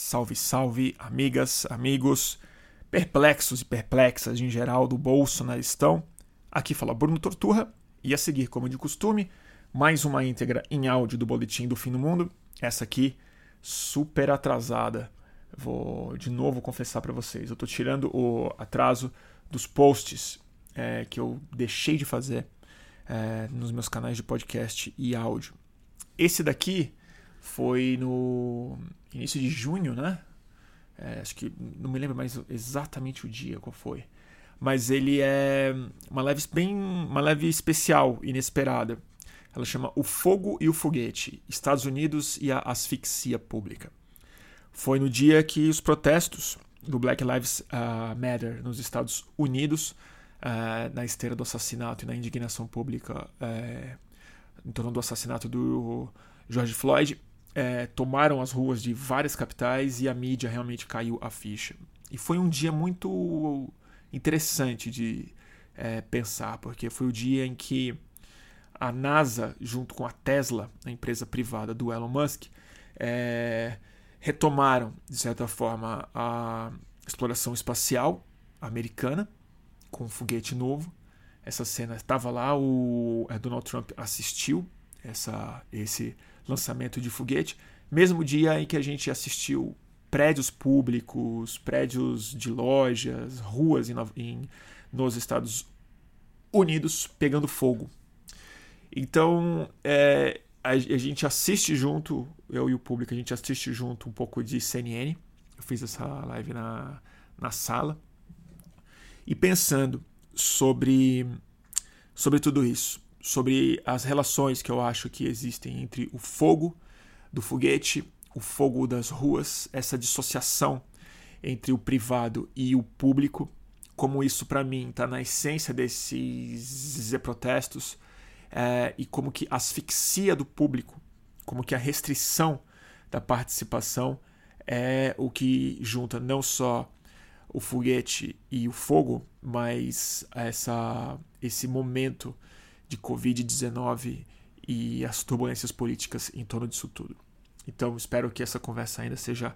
Salve, salve, amigas, amigos, perplexos e perplexas em geral do bolsonaristão. Aqui fala Bruno Torturra e a seguir, como de costume, mais uma íntegra em áudio do Boletim do Fim do Mundo. Essa aqui, super atrasada. Vou de novo confessar para vocês. Eu estou tirando o atraso dos posts é, que eu deixei de fazer é, nos meus canais de podcast e áudio. Esse daqui foi no início de junho, né? É, acho que não me lembro mais exatamente o dia qual foi. Mas ele é uma leve bem uma leve especial, inesperada. Ela chama O Fogo e o Foguete: Estados Unidos e a Asfixia Pública. Foi no dia que os protestos do Black Lives uh, Matter nos Estados Unidos, uh, na esteira do assassinato e na indignação pública uh, em torno do assassinato do George Floyd, é, tomaram as ruas de várias capitais e a mídia realmente caiu a ficha. E foi um dia muito interessante de é, pensar, porque foi o dia em que a NASA, junto com a Tesla, a empresa privada do Elon Musk, é, retomaram, de certa forma, a exploração espacial americana com um foguete novo. Essa cena estava lá, o Donald Trump assistiu essa, esse lançamento de foguete, mesmo dia em que a gente assistiu prédios públicos, prédios de lojas, ruas em, em, nos Estados Unidos pegando fogo. Então, é, a, a, gente assiste junto, eu e o público, a gente assiste junto um pouco de CNN. Eu fiz essa live na, na sala. E pensando sobre, sobre tudo isso sobre as relações que eu acho que existem entre o fogo do foguete, o fogo das ruas, essa dissociação entre o privado e o público, como isso para mim está na essência desses protestos é, e como que asfixia do público, como que a restrição da participação é o que junta não só o foguete e o fogo, mas essa, esse momento de Covid-19 e as turbulências políticas em torno disso tudo. Então, espero que essa conversa ainda seja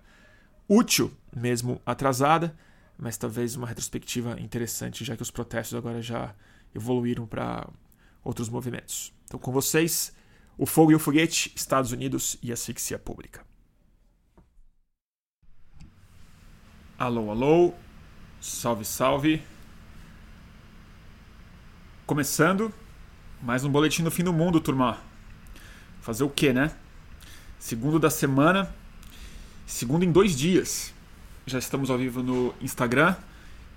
útil, mesmo atrasada, mas talvez uma retrospectiva interessante, já que os protestos agora já evoluíram para outros movimentos. Então, com vocês, o Fogo e o Foguete, Estados Unidos e asfixia pública. Alô, alô, salve, salve. Começando mais um boletim do fim do mundo, turma. Fazer o que, né? Segundo da semana. Segundo em dois dias. Já estamos ao vivo no Instagram.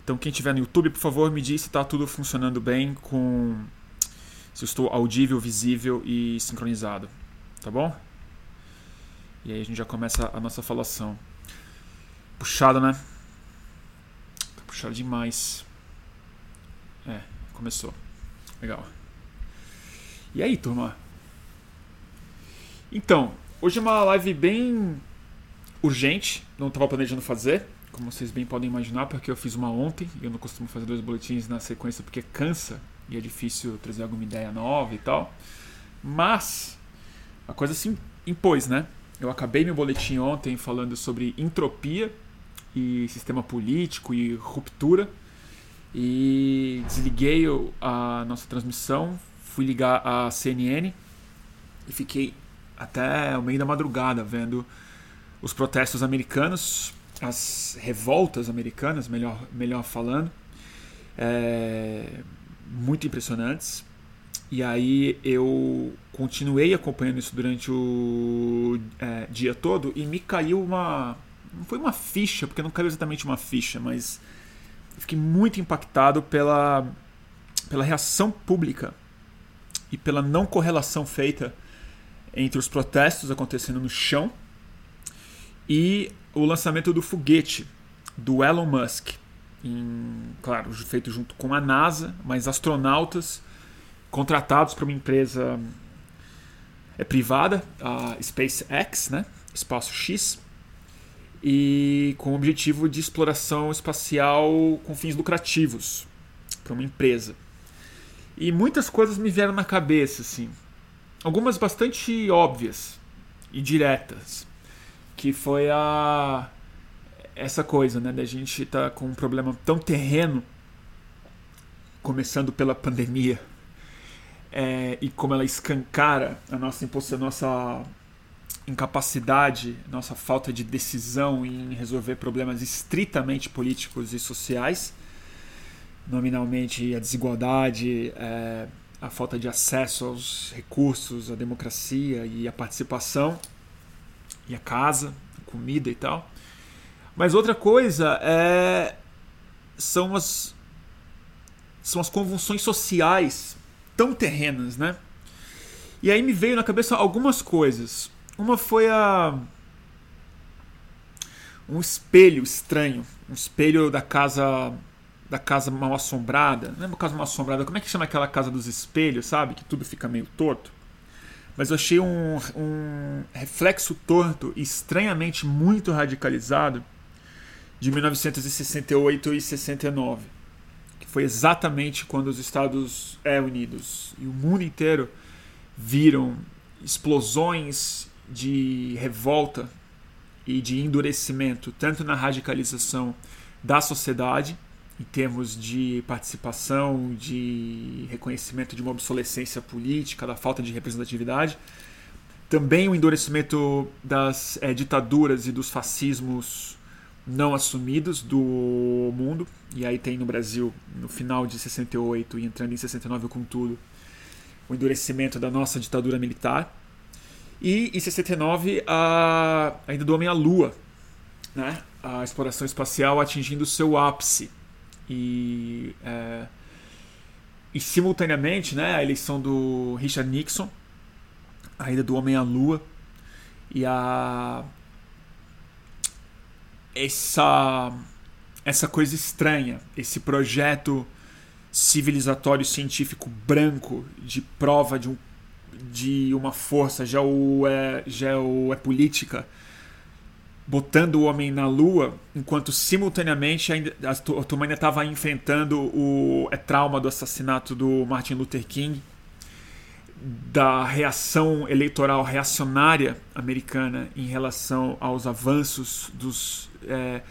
Então quem estiver no YouTube, por favor, me diz se está tudo funcionando bem com. Se eu estou audível, visível e sincronizado. Tá bom? E aí a gente já começa a nossa falação. Puxado, né? Tá puxado demais. É, começou. Legal. E aí, turma? Então, hoje é uma live bem urgente, não estava planejando fazer, como vocês bem podem imaginar, porque eu fiz uma ontem e eu não costumo fazer dois boletins na sequência porque cansa e é difícil trazer alguma ideia nova e tal. Mas a coisa se impôs, né? Eu acabei meu boletim ontem falando sobre entropia e sistema político e ruptura e desliguei a nossa transmissão, fui ligar a CNN e fiquei até o meio da madrugada vendo os protestos americanos, as revoltas americanas, melhor, melhor falando, é, muito impressionantes. E aí eu continuei acompanhando isso durante o é, dia todo e me caiu uma. Não foi uma ficha, porque não caiu exatamente uma ficha, mas fiquei muito impactado pela, pela reação pública e pela não correlação feita entre os protestos acontecendo no chão e o lançamento do foguete do Elon Musk, em, claro, feito junto com a NASA, mas astronautas contratados para uma empresa é privada, a SpaceX, né, Espaço X, e com o objetivo de exploração espacial com fins lucrativos para uma empresa. E muitas coisas me vieram na cabeça, assim. Algumas bastante óbvias e diretas. Que foi a, essa coisa, né, da gente estar tá com um problema tão terreno, começando pela pandemia, é, e como ela escancara a nossa, a nossa incapacidade, nossa falta de decisão em resolver problemas estritamente políticos e sociais, nominalmente a desigualdade, é, a falta de acesso aos recursos, a democracia e a participação, e a casa, comida e tal. Mas outra coisa é, são as são as convulsões sociais tão terrenas, né? E aí me veio na cabeça algumas coisas. Uma foi a um espelho estranho, um espelho da casa da casa mal assombrada. Não é casa mal assombrada, como é que chama aquela casa dos espelhos, sabe? Que tudo fica meio torto. Mas eu achei um, um reflexo torto, estranhamente muito radicalizado, de 1968 e 69, que foi exatamente quando os Estados Unidos e o mundo inteiro viram explosões de revolta e de endurecimento, tanto na radicalização da sociedade, em termos de participação, de reconhecimento de uma obsolescência política, da falta de representatividade, também o endurecimento das é, ditaduras e dos fascismos não assumidos do mundo, e aí tem no Brasil, no final de 68 e entrando em 69 com tudo, o endurecimento da nossa ditadura militar. E em 69, a, ainda do Homem à Lua, né? a exploração espacial atingindo seu ápice. E, é, e simultaneamente né, a eleição do Richard Nixon, a ida do Homem à Lua e a essa essa coisa estranha, esse projeto civilizatório científico branco de prova de, um, de uma força geo, é, geo, é política botando o homem na lua, enquanto simultaneamente a ainda estava enfrentando o é, trauma do assassinato do Martin Luther King da reação eleitoral reacionária americana em relação aos avanços dos é,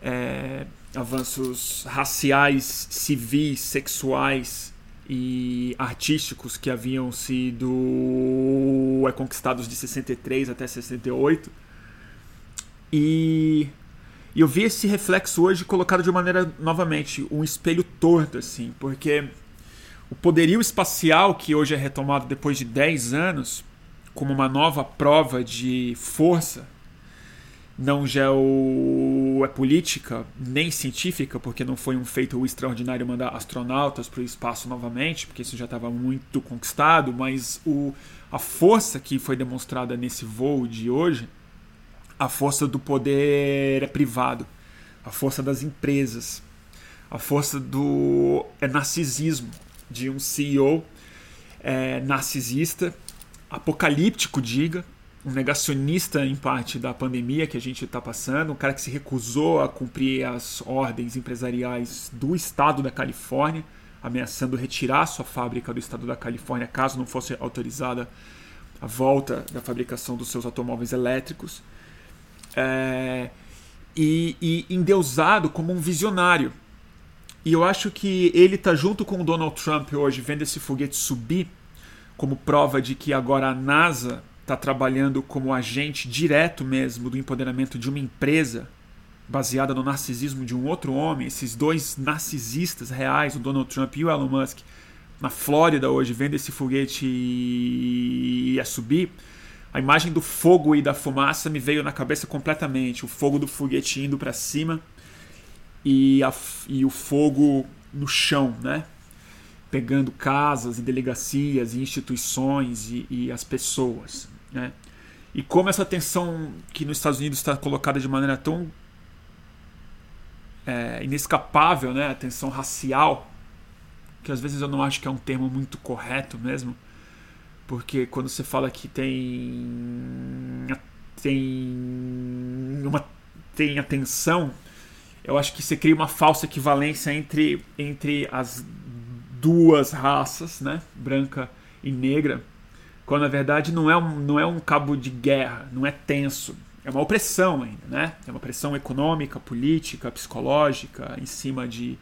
é, avanços raciais, civis, sexuais e artísticos que haviam sido é, conquistados de 63 até 68. E, eu vi esse reflexo hoje colocado de maneira novamente um espelho torto assim, porque o poderio espacial, que hoje é retomado depois de 10 anos, como uma nova prova de força, não geopolítica nem científica, porque não foi um feito extraordinário mandar astronautas para o espaço novamente, porque isso já estava muito conquistado, mas o, a força que foi demonstrada nesse voo de hoje, a força do poder é privado, a força das empresas, a força do é narcisismo, de um CEO é, narcisista, apocalíptico, diga, um negacionista em parte da pandemia que a gente está passando, um cara que se recusou a cumprir as ordens empresariais do estado da Califórnia, ameaçando retirar sua fábrica do estado da Califórnia caso não fosse autorizada a volta da fabricação dos seus automóveis elétricos. É, e, e endeusado como um visionário e eu acho que ele tá junto com o Donald Trump hoje, vendo esse foguete subir, como prova de que agora a NASA está trabalhando como agente direto mesmo do empoderamento de uma empresa baseada no narcisismo de um outro homem. Esses dois narcisistas reais, o Donald Trump e o Elon Musk, na Flórida hoje, vendo esse foguete ia subir. A imagem do fogo e da fumaça me veio na cabeça completamente. O fogo do foguete indo para cima e, a, e o fogo no chão, né? pegando casas e delegacias e instituições e, e as pessoas. Né? E como essa tensão que nos Estados Unidos está colocada de maneira tão é, inescapável, né? a tensão racial, que às vezes eu não acho que é um termo muito correto mesmo, porque quando você fala que tem tem uma tem a tensão eu acho que você cria uma falsa equivalência entre, entre as duas raças, né? branca e negra, quando na verdade não é um, não é um cabo de guerra, não é tenso. é uma opressão ainda, né? É uma pressão econômica, política, psicológica em cima de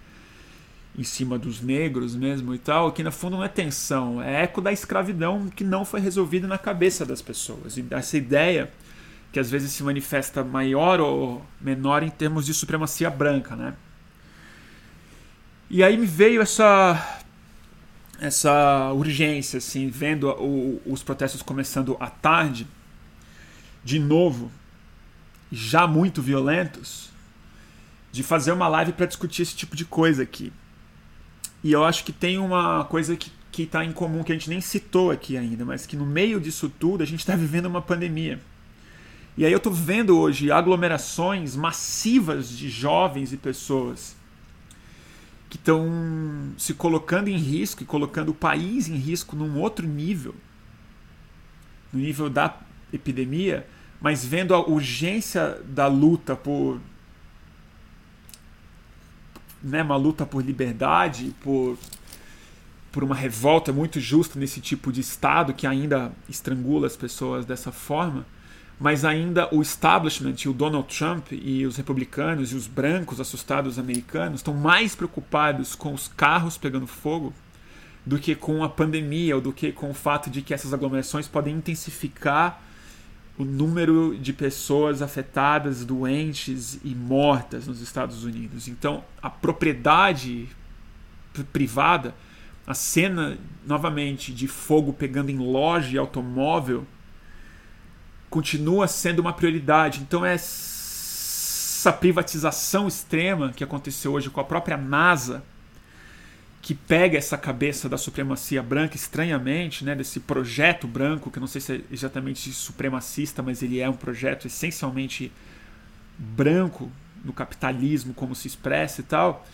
em cima dos negros mesmo e tal, que no fundo não é tensão, é eco da escravidão que não foi resolvida na cabeça das pessoas. E essa ideia que às vezes se manifesta maior ou menor em termos de supremacia branca, né? E aí me veio essa essa urgência, assim, vendo o, os protestos começando à tarde, de novo, já muito violentos, de fazer uma live para discutir esse tipo de coisa aqui. E eu acho que tem uma coisa que que está em comum que a gente nem citou aqui ainda, mas que no meio disso tudo a gente está vivendo uma pandemia. E aí eu estou vendo hoje aglomerações massivas de jovens e pessoas que estão se colocando em risco e colocando o país em risco num outro nível, no nível da epidemia, mas vendo a urgência da luta por né, uma luta por liberdade, por, por uma revolta muito justa nesse tipo de Estado que ainda estrangula as pessoas dessa forma, mas ainda o establishment, o Donald Trump e os republicanos e os brancos assustados americanos estão mais preocupados com os carros pegando fogo do que com a pandemia ou do que com o fato de que essas aglomerações podem intensificar o número de pessoas afetadas, doentes e mortas nos Estados Unidos. Então, a propriedade privada, a cena novamente de fogo pegando em loja e automóvel, continua sendo uma prioridade. Então, essa privatização extrema que aconteceu hoje com a própria NASA que pega essa cabeça da supremacia branca estranhamente, né, desse projeto branco, que eu não sei se é exatamente supremacista, mas ele é um projeto essencialmente branco no capitalismo, como se expressa e tal,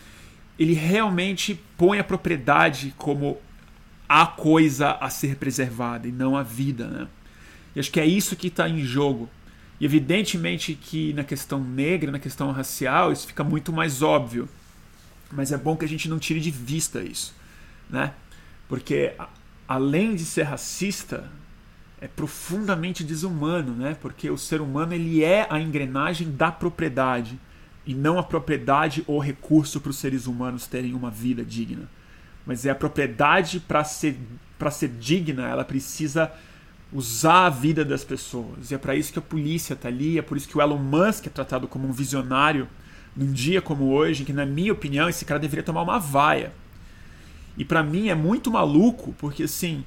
ele realmente põe a propriedade como a coisa a ser preservada e não a vida, né? E acho que é isso que está em jogo. E evidentemente que na questão negra, na questão racial, isso fica muito mais óbvio mas é bom que a gente não tire de vista isso, né? Porque além de ser racista, é profundamente desumano, né? Porque o ser humano ele é a engrenagem da propriedade e não a propriedade ou recurso para os seres humanos terem uma vida digna. Mas é a propriedade para ser para ser digna, ela precisa usar a vida das pessoas. E é para isso que a polícia está ali, é por isso que o Elon Musk é tratado como um visionário num dia como hoje, em que, na minha opinião, esse cara deveria tomar uma vaia. E para mim é muito maluco, porque assim.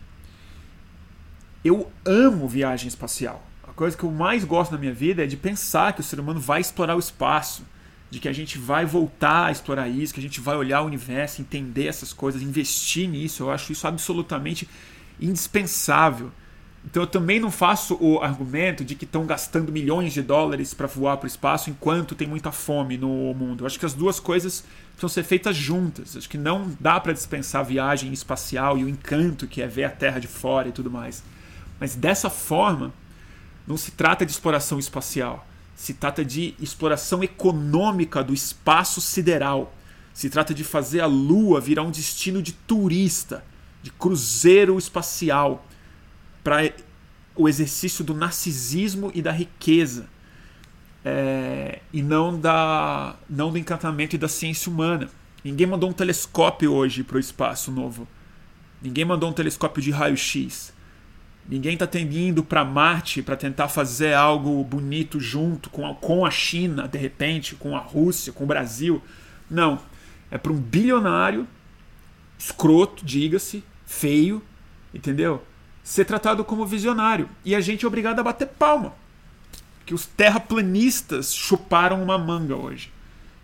Eu amo viagem espacial. A coisa que eu mais gosto na minha vida é de pensar que o ser humano vai explorar o espaço, de que a gente vai voltar a explorar isso, que a gente vai olhar o universo, entender essas coisas, investir nisso. Eu acho isso absolutamente indispensável. Então eu também não faço o argumento de que estão gastando milhões de dólares para voar para o espaço enquanto tem muita fome no mundo. Eu acho que as duas coisas precisam ser feitas juntas. Acho que não dá para dispensar a viagem espacial e o encanto que é ver a Terra de fora e tudo mais. Mas dessa forma, não se trata de exploração espacial. Se trata de exploração econômica do espaço sideral. Se trata de fazer a Lua virar um destino de turista, de cruzeiro espacial para o exercício do narcisismo e da riqueza, é, e não, da, não do encantamento e da ciência humana. Ninguém mandou um telescópio hoje para o espaço novo. Ninguém mandou um telescópio de raio-x. Ninguém está indo para Marte para tentar fazer algo bonito junto com a, com a China, de repente, com a Rússia, com o Brasil. Não. É para um bilionário, escroto, diga-se, feio, entendeu? Ser tratado como visionário. E a gente é obrigado a bater palma. Que os terraplanistas chuparam uma manga hoje.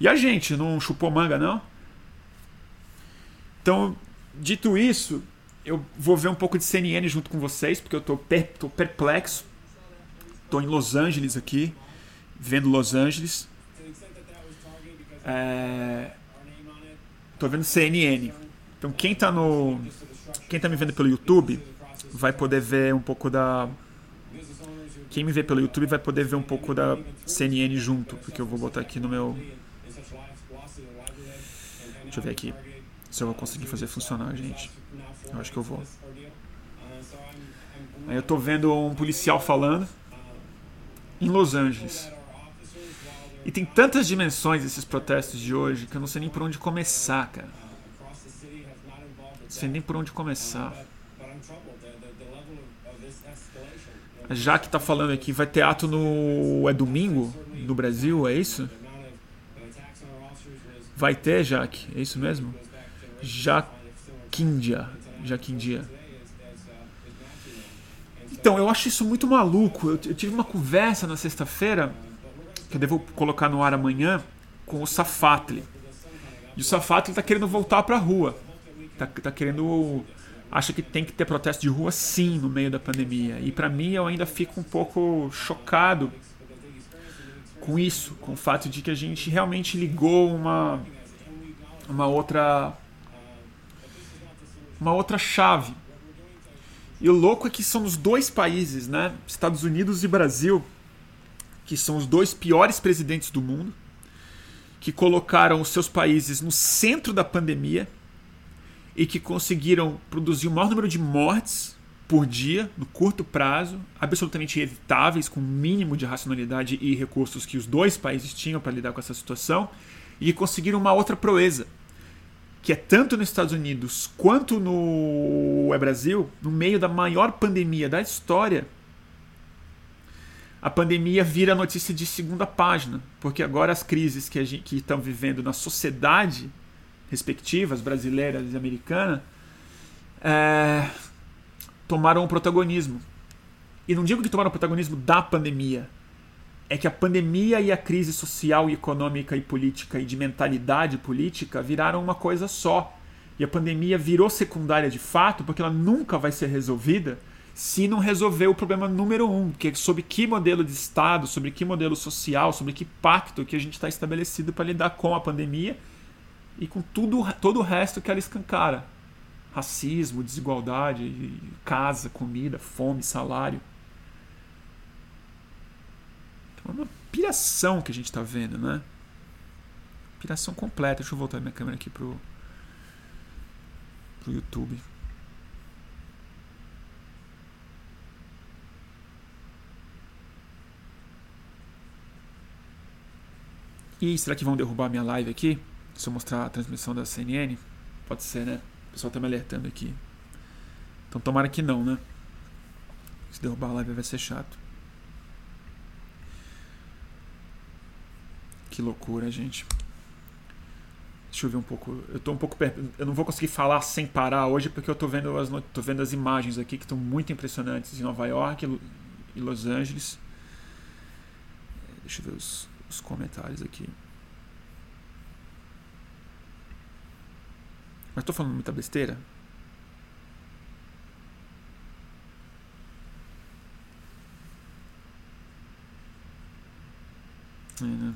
E a gente não chupou manga, não? Então, dito isso, eu vou ver um pouco de CNN junto com vocês, porque eu tô, per tô perplexo. Tô em Los Angeles aqui, vendo Los Angeles. É... Tô vendo CNN. Então quem tá no. Quem tá me vendo pelo YouTube, vai poder ver um pouco da. Quem me vê pelo YouTube vai poder ver um pouco da CNN junto, porque eu vou botar aqui no meu. Deixa eu ver aqui se eu vou conseguir fazer funcionar, gente. Eu acho que eu vou. Aí eu tô vendo um policial falando em Los Angeles. E tem tantas dimensões esses protestos de hoje que eu não sei nem por onde começar, cara. Não sei nem por onde começar. A Jaque tá falando aqui, vai ter ato no. É domingo? No Brasil, é isso? Vai ter, Jaque? É isso mesmo? Jaquindia. Jaquindia. Então, eu acho isso muito maluco. Eu, eu tive uma conversa na sexta-feira, que eu devo colocar no ar amanhã, com o Safatli. E o Safatli tá querendo voltar pra rua. Tá, tá querendo. Acha que tem que ter protesto de rua sim no meio da pandemia. E para mim eu ainda fico um pouco chocado com isso, com o fato de que a gente realmente ligou uma uma outra uma outra chave e o louco é que são os dois países, né? Estados Unidos e Brasil, que são os dois piores presidentes do mundo, que colocaram os seus países no centro da pandemia e que conseguiram produzir o maior número de mortes por dia, no curto prazo, absolutamente evitáveis, com o mínimo de racionalidade e recursos que os dois países tinham para lidar com essa situação, e conseguiram uma outra proeza, que é tanto nos Estados Unidos quanto no é Brasil, no meio da maior pandemia da história, a pandemia vira notícia de segunda página, porque agora as crises que, estão vivendo na sociedade respectivas, brasileira e americana, é, tomaram o protagonismo. E não digo que tomaram o protagonismo da pandemia, é que a pandemia e a crise social e econômica e política e de mentalidade política viraram uma coisa só. E a pandemia virou secundária de fato porque ela nunca vai ser resolvida se não resolver o problema número um, que é sobre que modelo de Estado, sobre que modelo social, sobre que pacto que a gente está estabelecido para lidar com a pandemia e com tudo, todo o resto que ela escancara. Racismo, desigualdade, casa, comida, fome, salário. É uma piração que a gente está vendo, né? Piração completa. Deixa eu voltar minha câmera aqui pro, pro YouTube. E será que vão derrubar minha live aqui? Se eu mostrar a transmissão da CNN? Pode ser, né? O pessoal tá me alertando aqui. Então tomara que não, né? Se derrubar a live vai ser chato. Que loucura, gente. Deixa eu ver um pouco. Eu tô um pouco eu não vou conseguir falar sem parar hoje porque eu tô vendo as tô vendo as imagens aqui que estão muito impressionantes em Nova York e Los Angeles. Deixa eu ver os, os comentários aqui. Mas tô falando muita besteira? É, né?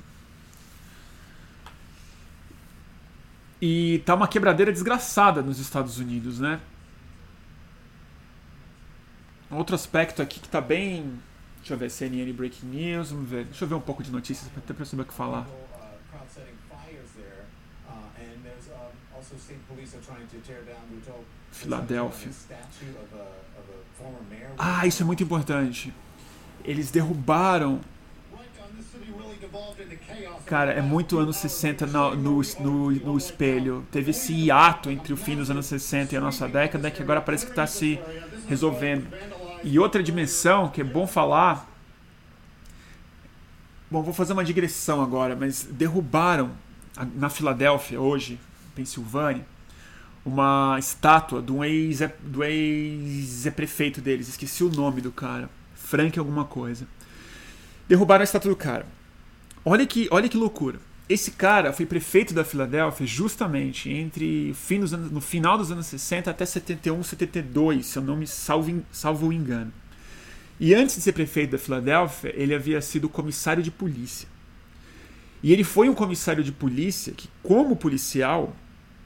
E tá uma quebradeira desgraçada nos Estados Unidos, né? Outro aspecto aqui que tá bem. Deixa eu ver, CNN Breaking News, vamos ver. Deixa eu ver um pouco de notícias até pra saber o que falar. Filadélfia. Ah, isso é muito importante. Eles derrubaram Cara, é muito anos 60 no, no, no, no, espelho. Teve esse hiato entre o fim dos anos 60 e a nossa década que agora parece que está se resolvendo. E outra dimensão que é bom falar. Bom, vou fazer uma digressão agora, mas derrubaram na Filadélfia, hoje, Pensilvânia, uma estátua do ex-prefeito ex deles. Esqueci o nome do cara. Frank alguma coisa. Derrubaram a estátua do cara. Olha que, olha que loucura. Esse cara foi prefeito da Filadélfia justamente entre fim dos anos, no final dos anos 60 até 71, 72, se eu não me salvo, salvo o engano. E antes de ser prefeito da Filadélfia, ele havia sido comissário de polícia. E ele foi um comissário de polícia que, como policial,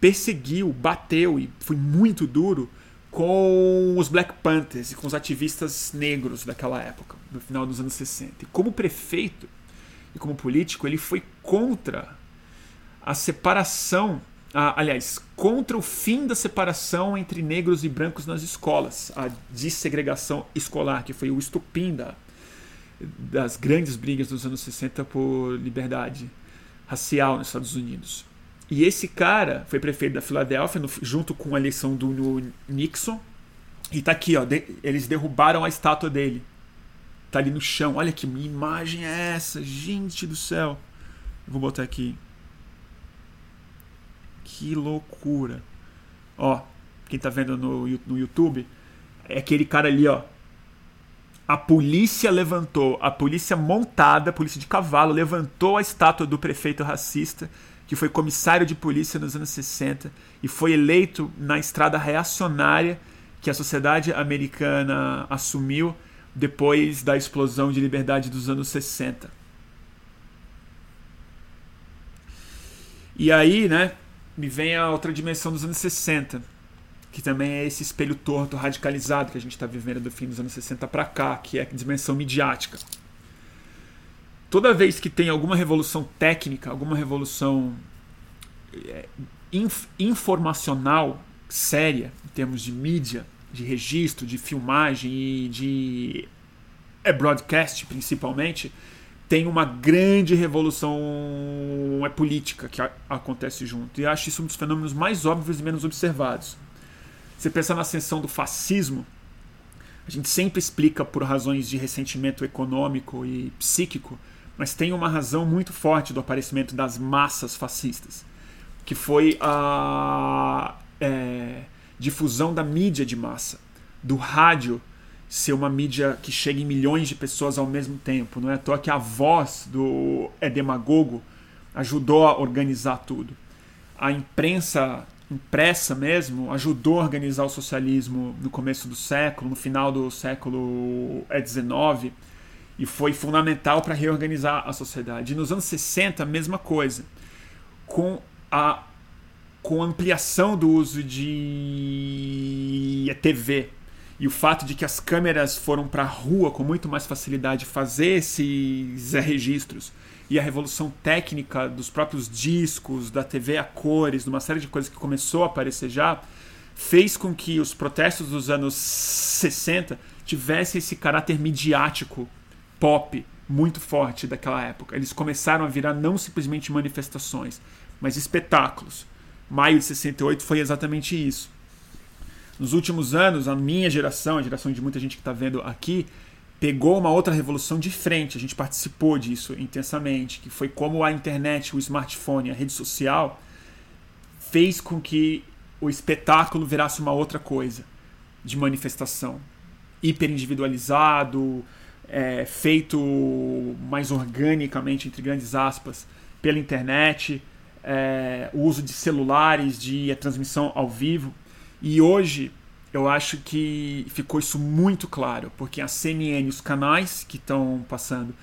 perseguiu, bateu e foi muito duro com os Black Panthers e com os ativistas negros daquela época, no final dos anos 60. E como prefeito, e como político, ele foi contra a separação, aliás, contra o fim da separação entre negros e brancos nas escolas, a dessegregação escolar, que foi o estupim da, das grandes brigas dos anos 60 por liberdade racial nos Estados Unidos. E esse cara foi prefeito da Filadélfia, no, junto com a eleição do Nixon. E tá aqui, ó. De, eles derrubaram a estátua dele. Tá ali no chão. Olha que imagem é essa, gente do céu. vou botar aqui. Que loucura. Ó, quem tá vendo no, no YouTube, é aquele cara ali, ó. A polícia levantou, a polícia montada, a polícia de cavalo, levantou a estátua do prefeito racista que foi comissário de polícia nos anos 60 e foi eleito na estrada reacionária que a sociedade americana assumiu depois da explosão de liberdade dos anos 60. E aí, né, me vem a outra dimensão dos anos 60, que também é esse espelho torto radicalizado que a gente está vivendo do fim dos anos 60 para cá, que é a dimensão midiática toda vez que tem alguma revolução técnica, alguma revolução é, inf informacional séria, em termos de mídia, de registro, de filmagem e de é, broadcast principalmente, tem uma grande revolução é, política que acontece junto. E acho isso um dos fenômenos mais óbvios e menos observados. Você pensa na ascensão do fascismo, a gente sempre explica por razões de ressentimento econômico e psíquico mas tem uma razão muito forte do aparecimento das massas fascistas, que foi a é, difusão da mídia de massa, do rádio ser uma mídia que chega em milhões de pessoas ao mesmo tempo. Não é à toa que a voz do é demagogo ajudou a organizar tudo. A imprensa impressa mesmo ajudou a organizar o socialismo no começo do século, no final do século XIX e foi fundamental para reorganizar a sociedade. E nos anos 60, a mesma coisa. Com a com a ampliação do uso de TV e o fato de que as câmeras foram para a rua com muito mais facilidade fazer esses registros e a revolução técnica dos próprios discos, da TV a cores, de uma série de coisas que começou a aparecer já, fez com que os protestos dos anos 60 tivessem esse caráter midiático pop muito forte daquela época. Eles começaram a virar não simplesmente manifestações, mas espetáculos. Maio de 68 foi exatamente isso. Nos últimos anos, a minha geração, a geração de muita gente que está vendo aqui, pegou uma outra revolução de frente. A gente participou disso intensamente, que foi como a internet, o smartphone, a rede social fez com que o espetáculo virasse uma outra coisa de manifestação, hiper individualizado, é, feito mais organicamente, entre grandes aspas, pela internet, é, o uso de celulares, de transmissão ao vivo. E hoje eu acho que ficou isso muito claro, porque a CNN, os canais que estão passando,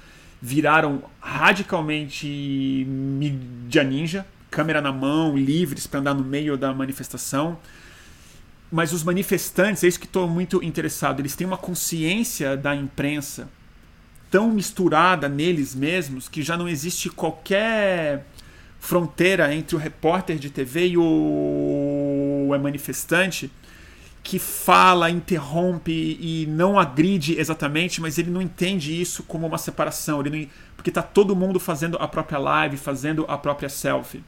viraram radicalmente mídia ninja, câmera na mão, livres para andar no meio da manifestação. Mas os manifestantes, é isso que estou muito interessado, eles têm uma consciência da imprensa tão misturada neles mesmos que já não existe qualquer fronteira entre o repórter de TV e o manifestante que fala, interrompe e não agride exatamente, mas ele não entende isso como uma separação, ele não, porque está todo mundo fazendo a própria live, fazendo a própria selfie.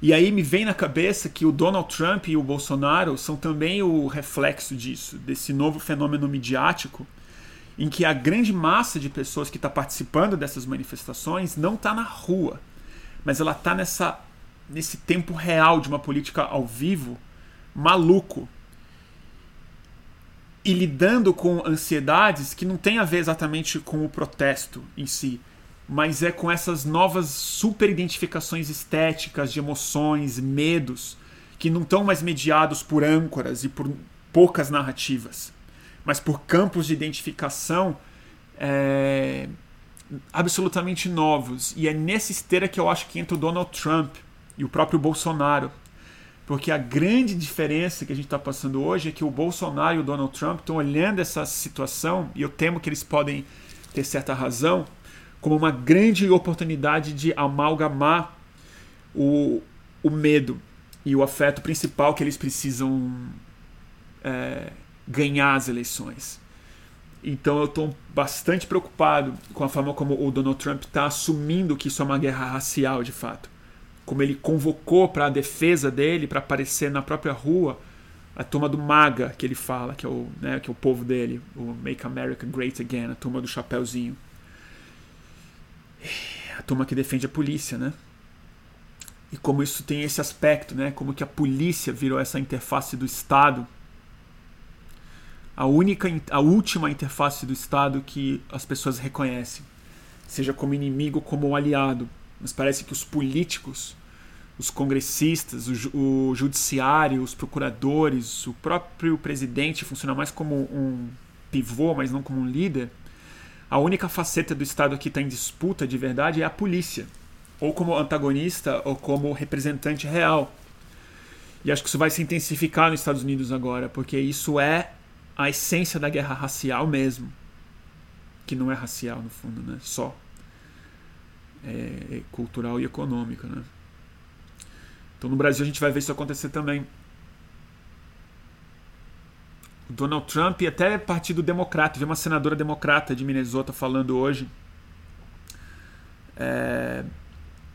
E aí me vem na cabeça que o Donald Trump e o Bolsonaro são também o reflexo disso, desse novo fenômeno midiático em que a grande massa de pessoas que está participando dessas manifestações não está na rua, mas ela está nessa nesse tempo real de uma política ao vivo maluco e lidando com ansiedades que não tem a ver exatamente com o protesto em si, mas é com essas novas super identificações estéticas de emoções, medos que não estão mais mediados por âncoras e por poucas narrativas mas por campos de identificação é, absolutamente novos. E é nessa esteira que eu acho que entra o Donald Trump e o próprio Bolsonaro. Porque a grande diferença que a gente está passando hoje é que o Bolsonaro e o Donald Trump estão olhando essa situação, e eu temo que eles podem ter certa razão, como uma grande oportunidade de amalgamar o, o medo e o afeto principal que eles precisam é, ganhar as eleições. Então eu estou bastante preocupado com a forma como o Donald Trump está assumindo que isso é uma guerra racial de fato. Como ele convocou para a defesa dele, para aparecer na própria rua, a turma do MAGA, que ele fala, que é o, né, que é o povo dele, o Make America Great Again, a turma do Chapeuzinho. A turma que defende a polícia, né? E como isso tem esse aspecto, né? Como que a polícia virou essa interface do Estado a única, a última interface do Estado que as pessoas reconhecem, seja como inimigo como aliado. Mas parece que os políticos, os congressistas, o, o judiciário, os procuradores, o próprio presidente funciona mais como um pivô, mas não como um líder. A única faceta do Estado que está em disputa de verdade é a polícia, ou como antagonista ou como representante real. E acho que isso vai se intensificar nos Estados Unidos agora, porque isso é a essência da guerra racial mesmo. Que não é racial, no fundo, né? Só. É, é cultural e econômica, né? Então no Brasil a gente vai ver isso acontecer também. O Donald Trump e até Partido Democrata. Vi uma senadora democrata de Minnesota falando hoje é,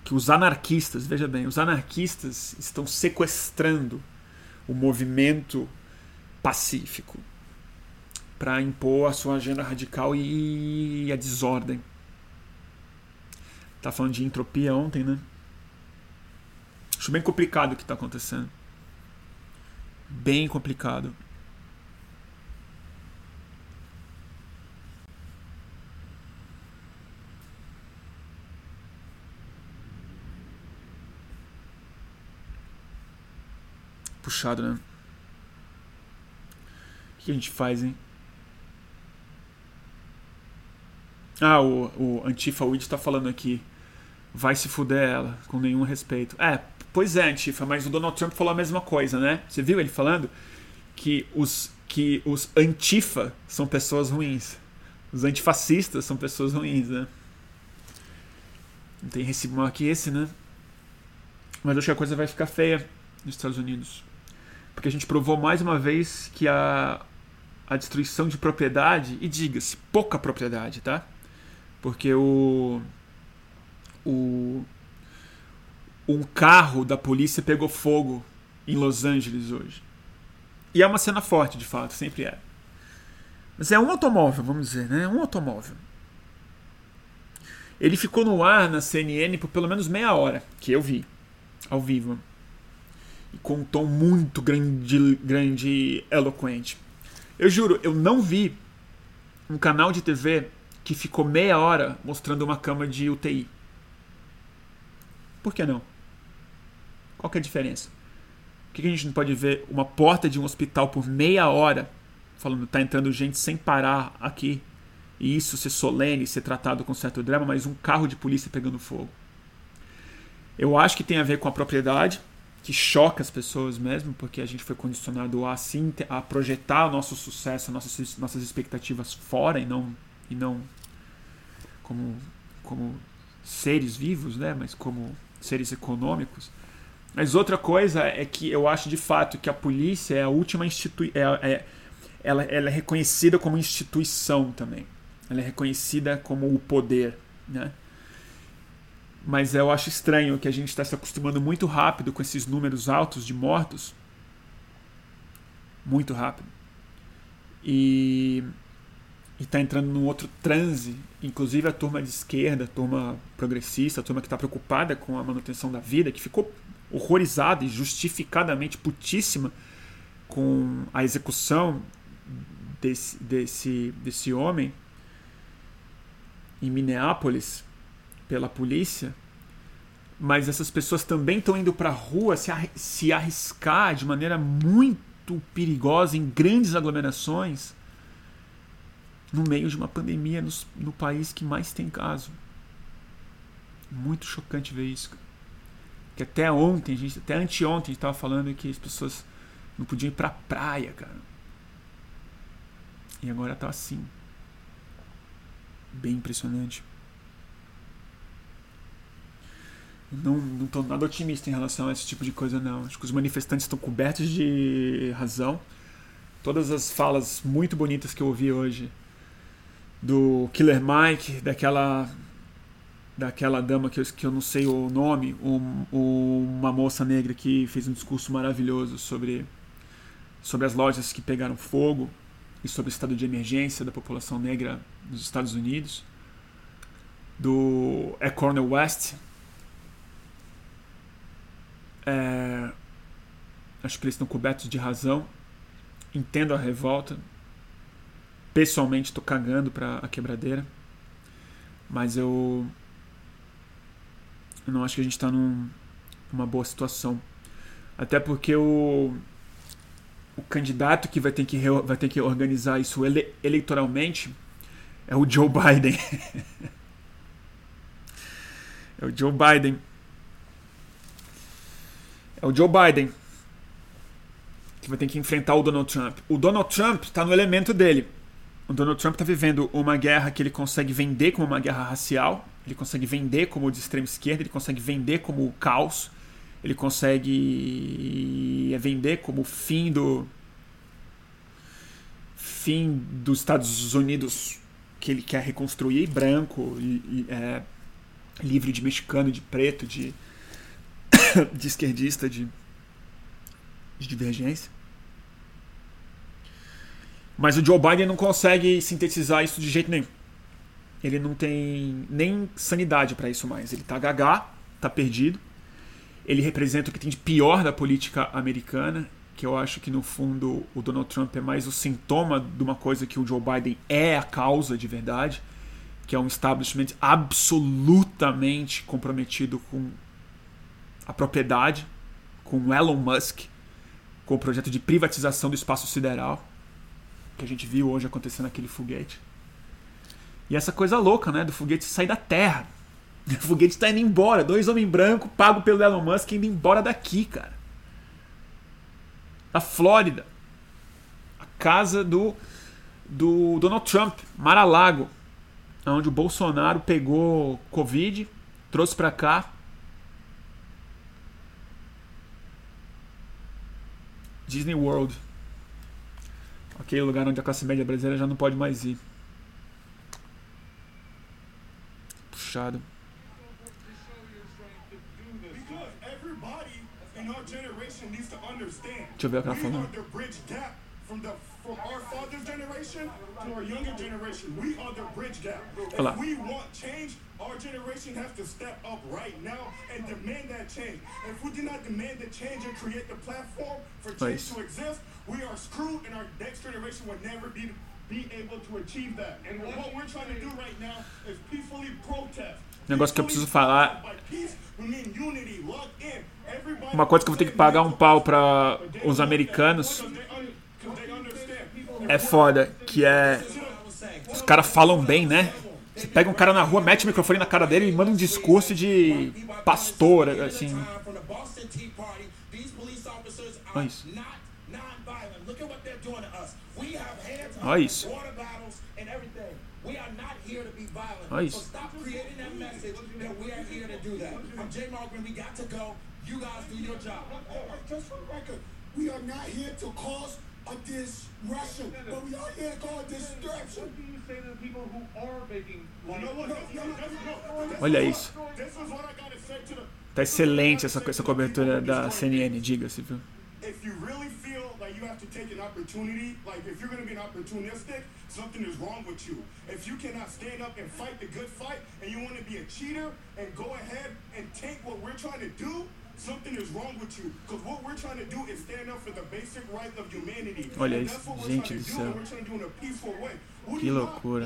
que os anarquistas, veja bem, os anarquistas estão sequestrando o movimento pacífico para impor a sua agenda radical e a desordem. Tá falando de entropia ontem, né? Acho bem complicado o que está acontecendo. Bem complicado. Puxado, né? O que a gente faz, hein? Ah, o, o Antifa Weed tá falando aqui. Vai se fuder ela, com nenhum respeito. É, pois é, Antifa, mas o Donald Trump falou a mesma coisa, né? Você viu ele falando? Que os, que os Antifa são pessoas ruins. Os antifascistas são pessoas ruins, né? Não tem recibo maior que esse, né? Mas acho que a coisa vai ficar feia nos Estados Unidos. Porque a gente provou mais uma vez que a, a destruição de propriedade, e diga-se, pouca propriedade, tá? Porque o, o um carro da polícia pegou fogo em Los Angeles hoje. E é uma cena forte, de fato, sempre é. Mas é um automóvel, vamos dizer, né? Um automóvel. Ele ficou no ar na CNN por pelo menos meia hora, que eu vi, ao vivo. E com um tom muito grande, grande eloquente. Eu juro, eu não vi um canal de TV que ficou meia hora mostrando uma cama de UTI. Por que não? Qual que é a diferença? Por que a gente não pode ver uma porta de um hospital por meia hora falando tá entrando gente sem parar aqui e isso ser solene, ser tratado com certo drama, mas um carro de polícia pegando fogo? Eu acho que tem a ver com a propriedade, que choca as pessoas mesmo, porque a gente foi condicionado a assim a projetar o nosso sucesso, nossas nossas expectativas fora e não e não como, como seres vivos, né? mas como seres econômicos. Mas outra coisa é que eu acho de fato que a polícia é a última instituição. É, é, ela, ela é reconhecida como instituição também. Ela é reconhecida como o poder. Né? Mas eu acho estranho que a gente está se acostumando muito rápido com esses números altos de mortos. Muito rápido. E e está entrando num outro transe, inclusive a turma de esquerda, a turma progressista, a turma que está preocupada com a manutenção da vida, que ficou horrorizada e justificadamente putíssima com a execução desse, desse, desse homem em Minneapolis pela polícia. Mas essas pessoas também estão indo para a rua se, se arriscar de maneira muito perigosa em grandes aglomerações no meio de uma pandemia no, no país que mais tem caso. Muito chocante ver isso. Que até ontem, gente, até anteontem, a gente estava falando que as pessoas não podiam ir pra praia, cara. E agora tá assim. Bem impressionante. Não, não tô nada otimista em relação a esse tipo de coisa, não. Acho que os manifestantes estão cobertos de razão. Todas as falas muito bonitas que eu ouvi hoje do Killer Mike, daquela daquela dama que eu, que eu não sei o nome, um, um, uma moça negra que fez um discurso maravilhoso sobre, sobre as lojas que pegaram fogo e sobre o estado de emergência da população negra nos Estados Unidos, do é Cornel West. É, acho que eles estão cobertos de razão. Entendo a revolta. Pessoalmente, estou cagando para a quebradeira. Mas eu não acho que a gente está num, numa boa situação. Até porque o, o candidato que vai ter que, vai ter que organizar isso ele, eleitoralmente é o Joe Biden. é o Joe Biden. É o Joe Biden que vai ter que enfrentar o Donald Trump. O Donald Trump está no elemento dele. O Donald Trump está vivendo uma guerra que ele consegue vender como uma guerra racial, ele consegue vender como de extrema esquerda, ele consegue vender como caos, ele consegue vender como o fim do fim dos Estados Unidos que ele quer reconstruir, branco, e, é, livre de mexicano, de preto, de, de esquerdista, de, de divergência. Mas o Joe Biden não consegue sintetizar isso de jeito nenhum. Ele não tem nem sanidade para isso mais. Ele tá gagá, tá perdido. Ele representa o que tem de pior da política americana, que eu acho que no fundo o Donald Trump é mais o sintoma de uma coisa que o Joe Biden é a causa de verdade, que é um establishment absolutamente comprometido com a propriedade, com Elon Musk, com o projeto de privatização do espaço sideral que a gente viu hoje acontecendo naquele foguete. E essa coisa louca, né? Do foguete sair da Terra. O foguete está indo embora. Dois homens brancos, pago pelo Elon Musk, indo embora daqui, cara. Da Flórida. A casa do, do Donald Trump, Mar-a-Lago. Onde o Bolsonaro pegou Covid, trouxe para cá. Disney World aquele lugar onde a classe média brasileira já não pode mais ir. Puxado. Deixa eu ver o que ela falou. From our father's generation to our younger generation. We are the bridge gap. If we want change, our generation has to step up right now and demand that change. If we do not demand the change and create the platform for change to exist, we are screwed and our next generation will never be be able to achieve that. And what we're trying to do right now is peacefully protest. Negócio que eu preciso falar. Uma coisa que eu vou ter que pagar um pau para os americanos é foda, que é. Os caras falam bem, né? Você pega um cara na rua, mete o microfone na cara dele e manda um discurso de pastor, assim. Olha isso. Olha isso. Olha isso. We are not here to cause a disruption, but we are here to cause distraction. What do you say to the people who are making Olha isso. Tá excelente essa, essa cobertura da CNN, diga-se, viu? If you really feel like you have to take an opportunity, like if you're going to be an opportunistic, something is wrong with you. If you cannot stand up and fight the good fight, and you want to be a cheater and go ahead and take what we're trying to do, Olha isso, gente do céu. Que loucura.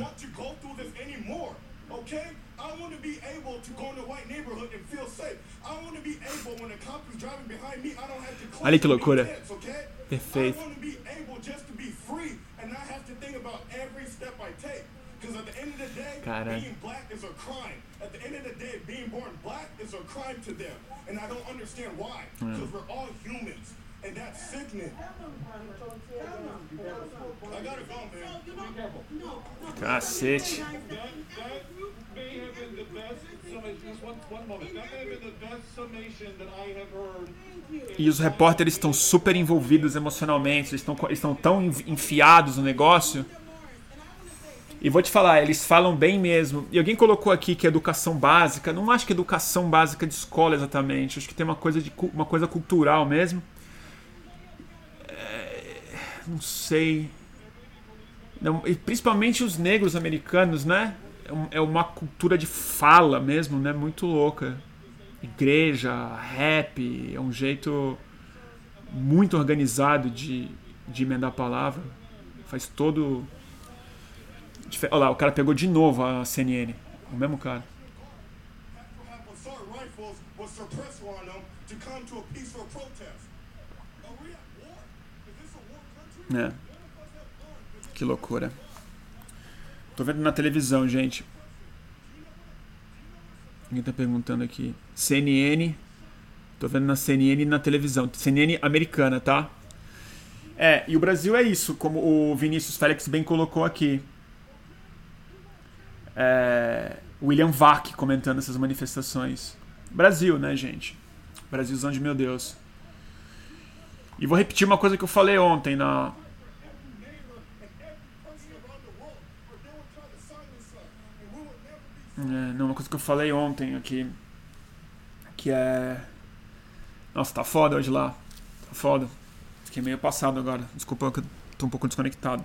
Okay? I want to be able to go in a white neighborhood and feel safe. I want to be able when a cop is driving behind me, I don't have to Olha que loucura. Okay? Perfeito. I want to be able just to be free and not have to think about every step I take. Because at the end of the day, Cara. being black is a crime. At the end of the day, being born black is a crime to them. And I don't understand why. Because yeah. we're all humans. And that's sickening. I gotta go, man. Cacete. E os repórteres estão super envolvidos emocionalmente, eles estão, estão tão enfiados no negócio E vou te falar, eles falam bem mesmo. E alguém colocou aqui que educação básica. Não acho que educação básica de escola exatamente. Acho que tem uma coisa, de, uma coisa cultural mesmo. É, não sei. Não, e principalmente os negros americanos, né? É, é uma cultura de fala mesmo, né? Muito louca. Igreja, rap, é um jeito muito organizado de, de emendar a palavra. Faz todo Olha lá, o cara pegou de novo a CNN. O mesmo cara. É. Que loucura. Tô vendo na televisão, gente. Ninguém tá perguntando aqui. CNN. Tô vendo na CNN na televisão. CNN americana, tá? É, e o Brasil é isso, como o Vinícius Félix bem colocou aqui é, William Vac comentando essas manifestações. Brasil, né, gente? Brasilzão de meu Deus. E vou repetir uma coisa que eu falei ontem na. É, não, uma coisa que eu falei ontem aqui. Que é. Nossa, tá foda hoje lá. Tá foda. Fiquei meio passado agora. Desculpa que eu tô um pouco desconectado.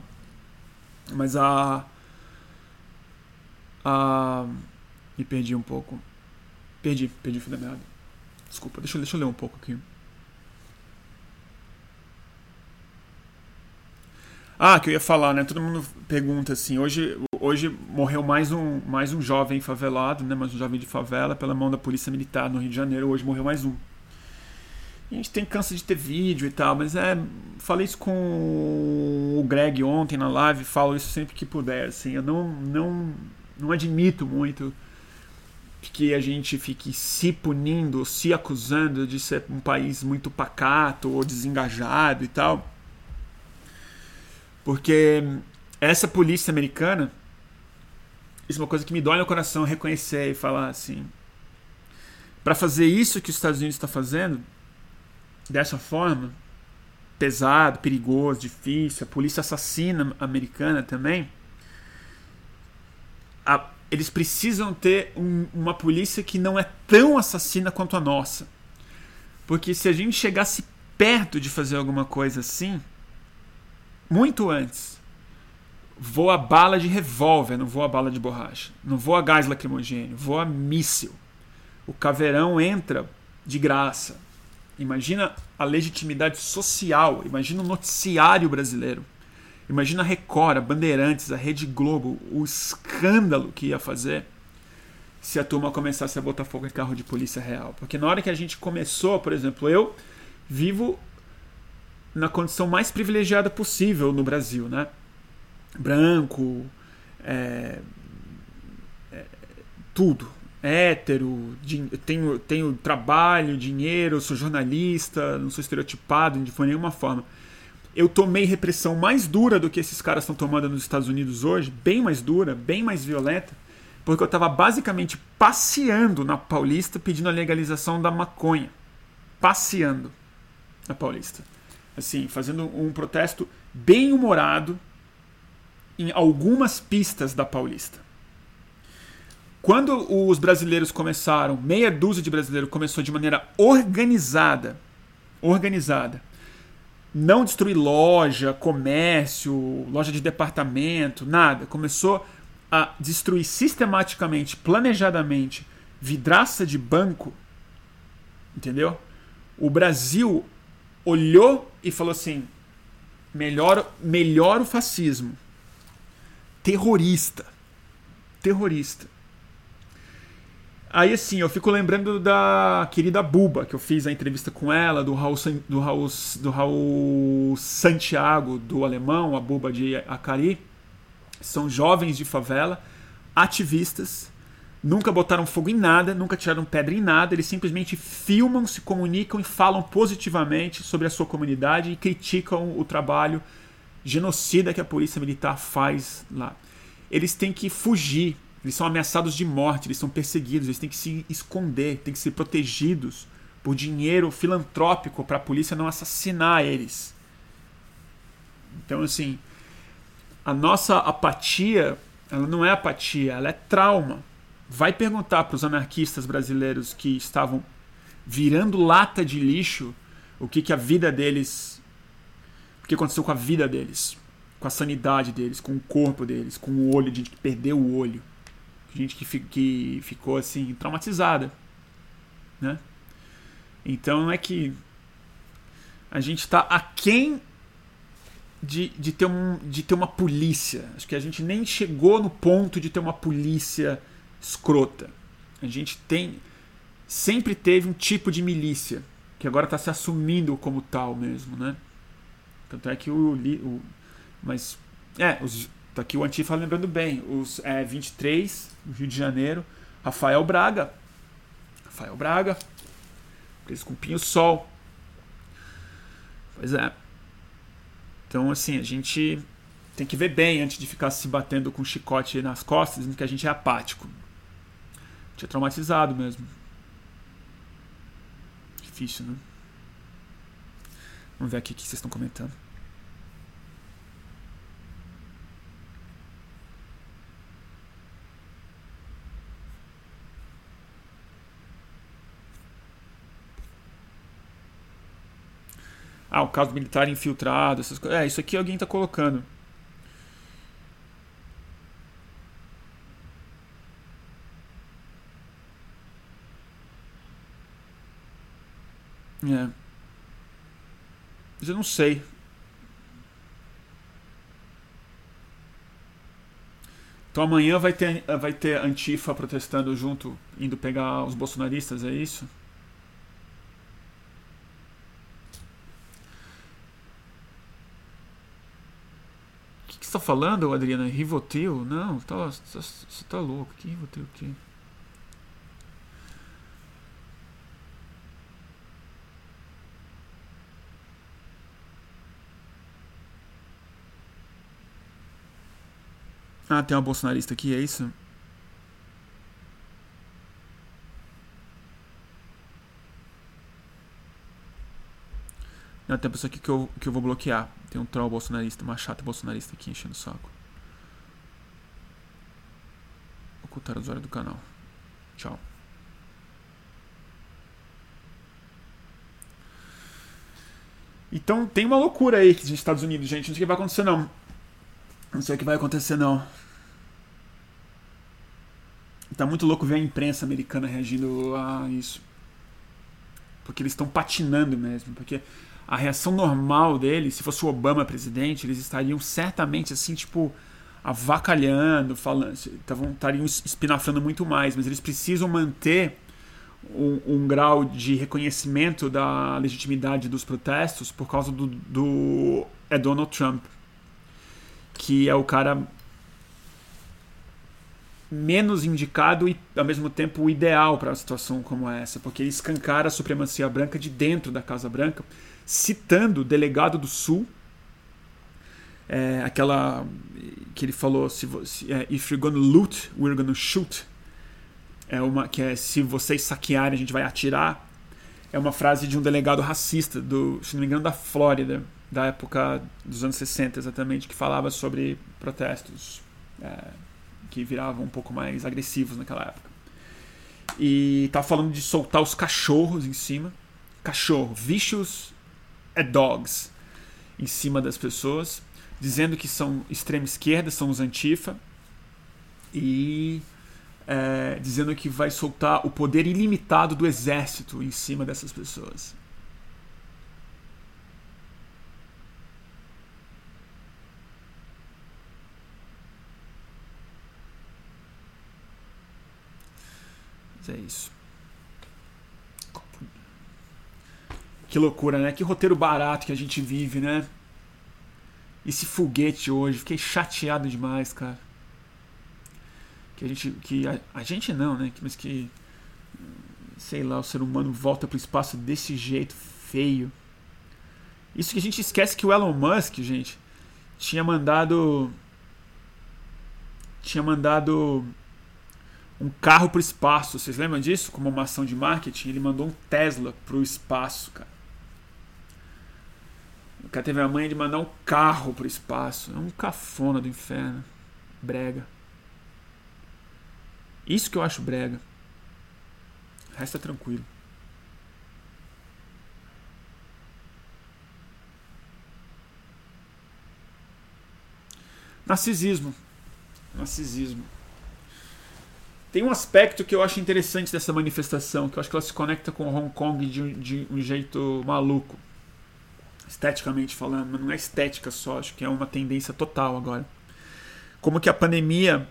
Mas a. Ah, me perdi um pouco. Perdi, perdi o fio da meada. Desculpa, deixa, deixa eu ler um pouco aqui. Ah, que eu ia falar, né? Todo mundo pergunta assim. Hoje, hoje morreu mais um, mais um jovem favelado, né? Mais um jovem de favela pela mão da polícia militar no Rio de Janeiro. Hoje morreu mais um. E a gente tem cansa de ter vídeo e tal, mas é. Falei isso com o Greg ontem na live, falo isso sempre que puder. Assim, eu não, não, não admito muito que a gente fique se punindo, se acusando de ser um país muito pacato ou desengajado e tal. Porque essa polícia americana, isso é uma coisa que me dói no coração reconhecer e falar assim. Para fazer isso que os Estados Unidos está fazendo, dessa forma, pesado, perigoso, difícil, a polícia assassina americana também a, eles precisam ter um, uma polícia que não é tão assassina quanto a nossa. Porque se a gente chegasse perto de fazer alguma coisa assim, muito antes, voa bala de revólver, não voa bala de borracha. Não voa gás lacrimogêneo, voa míssil. O caveirão entra de graça. Imagina a legitimidade social, imagina o noticiário brasileiro. Imagina a Record, a Bandeirantes, a Rede Globo, o escândalo que ia fazer se a turma começasse a botar fogo em carro de polícia real. Porque na hora que a gente começou, por exemplo, eu vivo na condição mais privilegiada possível no Brasil, né? Branco, é, é, tudo. Hétero, tenho, tenho trabalho, dinheiro, sou jornalista, não sou estereotipado de nenhuma forma eu tomei repressão mais dura do que esses caras estão tomando nos Estados Unidos hoje, bem mais dura, bem mais violenta, porque eu estava basicamente passeando na Paulista pedindo a legalização da maconha. Passeando na Paulista. Assim, fazendo um protesto bem humorado em algumas pistas da Paulista. Quando os brasileiros começaram, meia dúzia de brasileiros começou de maneira organizada, organizada, não destruir loja, comércio, loja de departamento, nada. Começou a destruir sistematicamente, planejadamente, vidraça de banco. Entendeu? O Brasil olhou e falou assim: melhor, melhor o fascismo. Terrorista. Terrorista. Aí assim, eu fico lembrando da querida Buba, que eu fiz a entrevista com ela, do Raul, do Raul, do Raul Santiago, do alemão, a Buba de Acari. São jovens de favela, ativistas, nunca botaram fogo em nada, nunca tiraram pedra em nada, eles simplesmente filmam, se comunicam e falam positivamente sobre a sua comunidade e criticam o trabalho genocida que a polícia militar faz lá. Eles têm que fugir eles são ameaçados de morte, eles são perseguidos, eles têm que se esconder, têm que ser protegidos por dinheiro filantrópico para a polícia não assassinar eles. Então, assim, a nossa apatia, Ela não é apatia, ela é trauma. Vai perguntar para os anarquistas brasileiros que estavam virando lata de lixo o que, que a vida deles. O que aconteceu com a vida deles, com a sanidade deles, com o corpo deles, com o olho, de gente que perdeu o olho, gente que, que ficou assim, traumatizada. Né? Então não é que a gente está aquém de, de, ter um, de ter uma polícia. Acho que a gente nem chegou no ponto de ter uma polícia escrota. A gente tem. Sempre teve um tipo de milícia que agora está se assumindo como tal mesmo, né? Tanto é que o. o mas. É, os, tá aqui o Antifa lembrando bem. Os é, 23, no Rio de Janeiro, Rafael Braga. Rafael Braga. Preso com pinho sol. Pois é. Então, assim, a gente tem que ver bem antes de ficar se batendo com chicote nas costas, dizendo que a gente é apático. A gente é traumatizado mesmo. Difícil, né? Vamos ver aqui o que vocês estão comentando. Ah, o caso militar infiltrado, essas coisas. É, isso aqui alguém está colocando. É. Mas eu não sei. Então amanhã vai ter, vai ter Antifa protestando junto, indo pegar os bolsonaristas, é isso? O que, que você está falando, Adriana? Rivotril? Não, tá, você tá, tá louco. Que Rivotril o quê? Ah, tem uma bolsonarista aqui, é isso? Não, tem uma pessoa aqui que eu, que eu vou bloquear. Tem um troll bolsonarista, uma chata bolsonarista aqui enchendo o saco. Ocultar o usuário do canal. Tchau. Então tem uma loucura aí nos Estados Unidos, gente. Não sei o que vai acontecer, não. Não sei o que vai acontecer, não. Tá muito louco ver a imprensa americana reagindo a isso. Porque eles estão patinando mesmo. Porque a reação normal deles, se fosse o Obama presidente, eles estariam certamente assim, tipo, avacalhando, falando, estariam espinafrando muito mais. Mas eles precisam manter um, um, grau de reconhecimento da legitimidade dos protestos por causa do, do é Donald Trump, que é o cara menos indicado e ao mesmo tempo ideal para uma situação como essa, porque ele escancara a supremacia branca de dentro da Casa Branca, citando o delegado do Sul, é, aquela que ele falou, se, se é, if you're gonna loot, we're gonna shoot, é uma que é se vocês saquearem a gente vai atirar, é uma frase de um delegado racista do, se não me engano, da Flórida, da época dos anos 60 exatamente, que falava sobre protestos. É, que viravam um pouco mais agressivos naquela época. E tá falando de soltar os cachorros em cima. Cachorro, vicious é dogs em cima das pessoas, dizendo que são extrema esquerda, são os antifa, e é, dizendo que vai soltar o poder ilimitado do exército em cima dessas pessoas. É isso. Que loucura, né? Que roteiro barato que a gente vive, né? Esse foguete hoje, fiquei chateado demais, cara. Que a gente. Que a, a gente não, né? Mas que. Sei lá, o ser humano volta pro espaço desse jeito feio. Isso que a gente esquece que o Elon Musk, gente, tinha mandado. Tinha mandado um carro para o espaço. Vocês lembram disso? Como uma ação de marketing, ele mandou um Tesla para o espaço, cara. O cara teve a manha de mandar um carro para o espaço. É um cafona do inferno. Brega. Isso que eu acho brega. Resta tranquilo. Narcisismo. Narcisismo. Tem um aspecto que eu acho interessante dessa manifestação, que eu acho que ela se conecta com Hong Kong de, de um jeito maluco. Esteticamente falando, mas não é estética só, acho que é uma tendência total agora. Como que a pandemia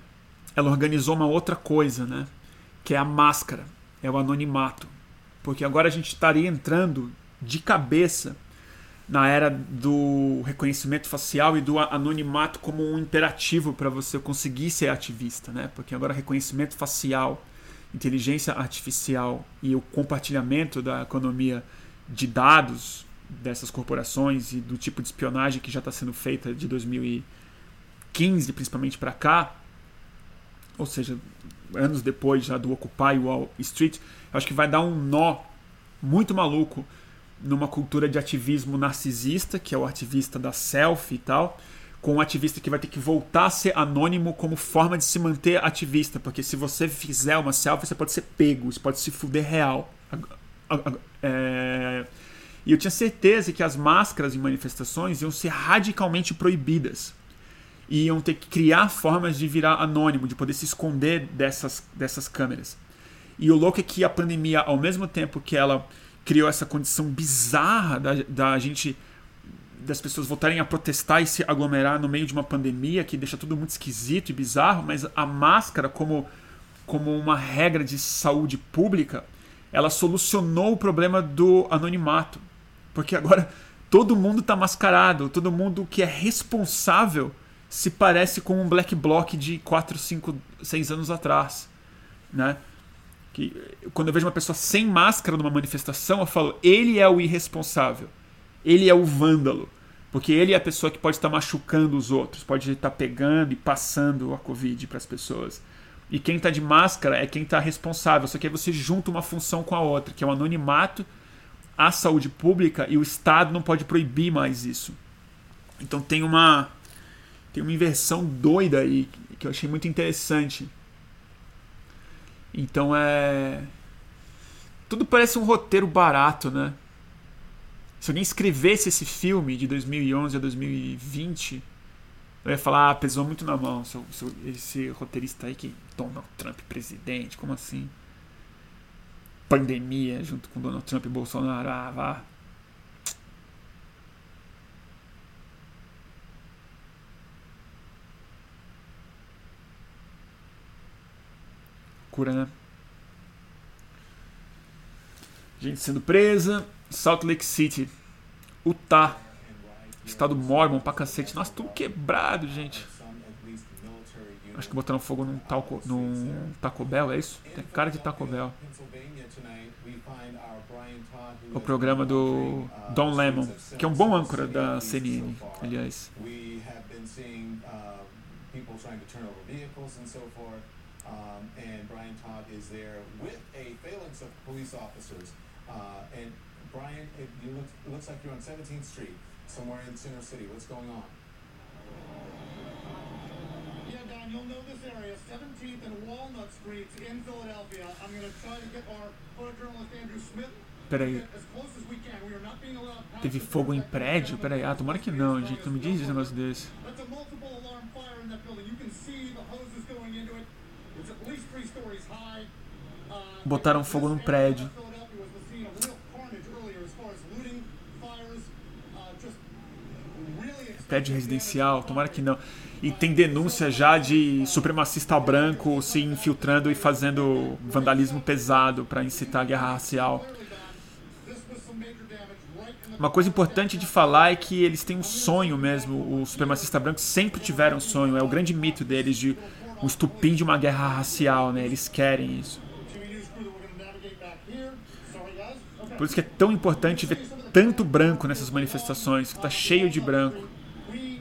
ela organizou uma outra coisa, né? Que é a máscara, é o anonimato. Porque agora a gente estaria entrando de cabeça na era do reconhecimento facial e do anonimato como um imperativo para você conseguir ser ativista, né? Porque agora reconhecimento facial, inteligência artificial e o compartilhamento da economia de dados dessas corporações e do tipo de espionagem que já está sendo feita de 2015 principalmente para cá, ou seja, anos depois já do Occupy Wall Street, acho que vai dar um nó muito maluco numa cultura de ativismo narcisista, que é o ativista da selfie e tal, com um ativista que vai ter que voltar a ser anônimo como forma de se manter ativista, porque se você fizer uma selfie, você pode ser pego, isso pode se fuder real. É... E eu tinha certeza que as máscaras em manifestações iam ser radicalmente proibidas. E iam ter que criar formas de virar anônimo, de poder se esconder dessas, dessas câmeras. E o louco é que a pandemia, ao mesmo tempo que ela criou essa condição bizarra da, da gente das pessoas voltarem a protestar e se aglomerar no meio de uma pandemia que deixa tudo muito esquisito e bizarro, mas a máscara como como uma regra de saúde pública, ela solucionou o problema do anonimato. Porque agora todo mundo está mascarado, todo mundo que é responsável se parece com um black bloc de 4, 5, 6 anos atrás, né? que quando eu vejo uma pessoa sem máscara numa manifestação, eu falo, ele é o irresponsável. Ele é o vândalo. Porque ele é a pessoa que pode estar machucando os outros, pode estar pegando e passando a Covid para as pessoas. E quem está de máscara é quem está responsável. Só que aí você junta uma função com a outra, que é o anonimato, a saúde pública e o Estado não pode proibir mais isso. Então tem uma tem uma inversão doida aí que eu achei muito interessante então é. Tudo parece um roteiro barato, né? Se alguém escrevesse esse filme de 2011 a 2020, eu ia falar, ah, pesou muito na mão esse roteirista aí que Donald Trump presidente, como assim? Pandemia junto com Donald Trump e Bolsonaro, ah, vá. Cura, né? Gente sendo presa. Salt Lake City. Utah. Estado Mormon pra cacete. Nossa, tudo quebrado, gente. Acho que botaram fogo num, talco, num Taco Bell, é isso? Tem cara de Taco Bell. O programa do Don Lemon, que é um bom âncora da CNN, aliás. Brian. Uh, it, you look, it looks like you're on 17th Street, somewhere in Center City. What's going on? Yeah, Don, you'll know this area, 17th and Walnut Streets in Philadelphia. I'm going to try to get our photojournalist Andrew Smith Peraí. Teve fogo em prédio? Peraí. Ah, tomara que não, gente. Não me diz esse negócio desse. botaram fogo num prédio. Prédio residencial, tomara que não. E tem denúncia já de supremacista branco se infiltrando e fazendo vandalismo pesado para incitar a guerra racial. Uma coisa importante de falar é que eles têm um sonho mesmo. Os supremacistas brancos sempre tiveram um sonho. É o grande mito deles de um estupim de uma guerra racial, né? Eles querem isso. Por isso que é tão importante ver tanto branco nessas manifestações, que está cheio de branco.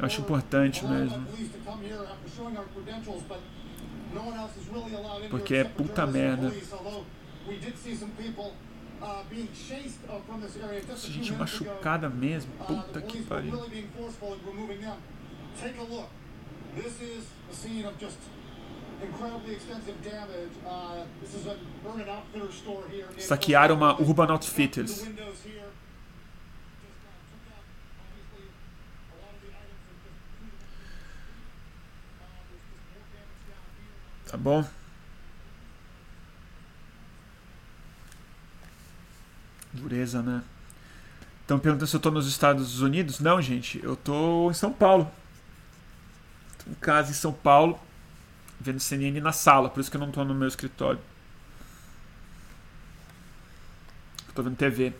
Eu acho importante mesmo. Porque é puta merda. Essa gente machucada mesmo. Puta que pariu. Saquearam uma Urban Outfitters. Tá bom? Dureza, né? Estão perguntando se eu tô nos Estados Unidos. Não, gente, eu tô em São Paulo. Tô em casa em São Paulo, vendo CNN na sala, por isso que eu não tô no meu escritório. tô vendo TV.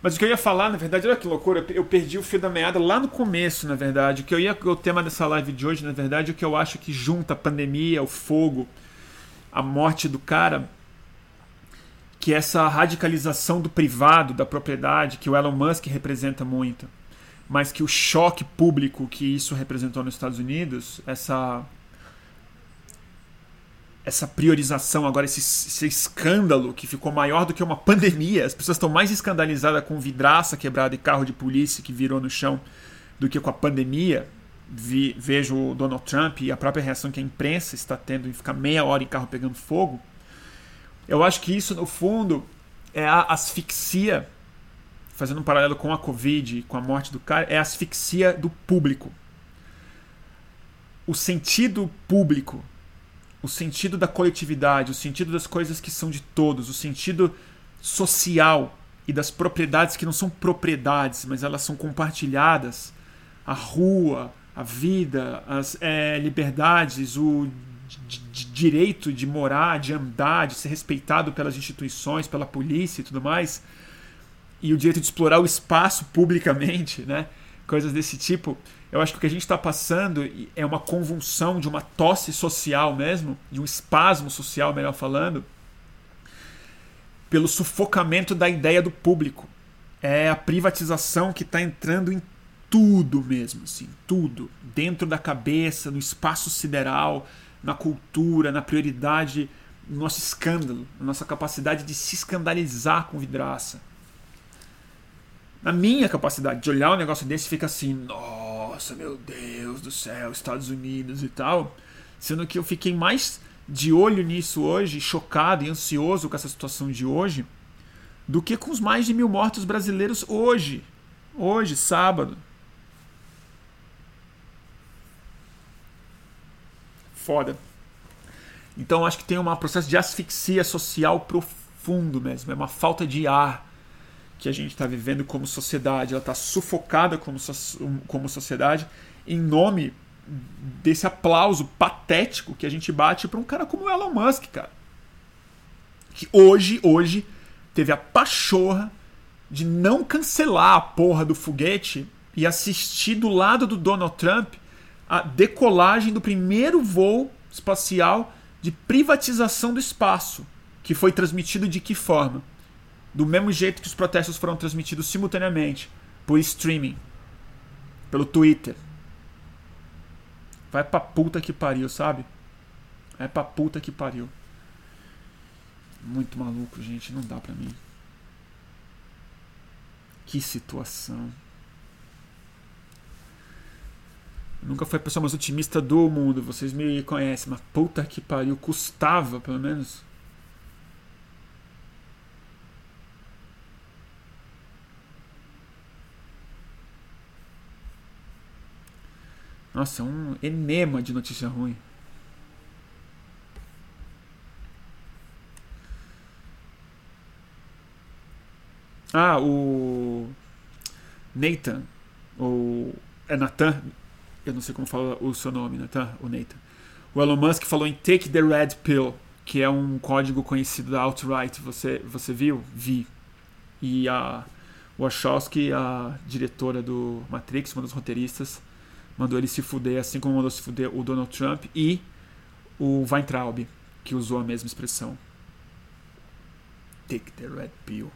Mas o que eu ia falar, na verdade, olha que loucura, eu perdi o fio da meada lá no começo, na verdade. O que eu ia, o tema dessa live de hoje, na verdade, é que eu acho que junta a pandemia, o fogo, a morte do cara, que é essa radicalização do privado, da propriedade, que o Elon Musk representa muito, mas que o choque público que isso representou nos Estados Unidos, essa essa priorização agora, esse, esse, escândalo que ficou maior do que uma pandemia. As pessoas estão mais escandalizadas com vidraça quebrada e carro de polícia que virou no chão do que com a pandemia. Vi, vejo o Donald Trump e a própria reação que a imprensa está tendo em ficar meia hora em carro pegando fogo. Eu acho que isso, no fundo, é a asfixia, fazendo um paralelo com a Covid, com a morte do cara, é a asfixia do público. O sentido público o sentido da coletividade, o sentido das coisas que são de todos, o sentido social e das propriedades que não são propriedades, mas elas são compartilhadas, a rua, a vida, as é, liberdades, o direito de morar, de andar, de ser respeitado pelas instituições, pela polícia e tudo mais, e o direito de explorar o espaço publicamente, né? coisas desse tipo. Eu acho que o que a gente está passando é uma convulsão de uma tosse social mesmo, de um espasmo social, melhor falando, pelo sufocamento da ideia do público. É a privatização que está entrando em tudo mesmo, assim, tudo. Dentro da cabeça, no espaço sideral, na cultura, na prioridade, no nosso escândalo, na nossa capacidade de se escandalizar com vidraça na minha capacidade de olhar um negócio desse, fica assim, nossa, meu Deus do céu, Estados Unidos e tal. Sendo que eu fiquei mais de olho nisso hoje, chocado e ansioso com essa situação de hoje, do que com os mais de mil mortos brasileiros hoje. Hoje, sábado. Foda. Então acho que tem um processo de asfixia social profundo mesmo. É uma falta de ar que a gente está vivendo como sociedade, ela está sufocada como, so como sociedade em nome desse aplauso patético que a gente bate para um cara como o Elon Musk, cara. Que hoje, hoje, teve a pachorra de não cancelar a porra do foguete e assistir do lado do Donald Trump a decolagem do primeiro voo espacial de privatização do espaço, que foi transmitido de que forma? Do mesmo jeito que os protestos foram transmitidos simultaneamente por streaming, pelo Twitter. Vai pra puta que pariu, sabe? Vai pra puta que pariu. Muito maluco, gente, não dá pra mim. Que situação. nunca fui a pessoa mais otimista do mundo, vocês me conhecem, mas puta que pariu, custava pelo menos Nossa, é um enema de notícia ruim. Ah, o Nathan, ou é Nathan, eu não sei como fala o seu nome, Nathan, o Nathan. O Elon Musk falou em Take the Red Pill, que é um código conhecido da alt-right. Você, você viu? Vi. E a Wachowski, a diretora do Matrix, uma das roteiristas, mandou ele se fuder, assim como mandou se fuder o Donald Trump e o Weintraub, que usou a mesma expressão. Take the red pill.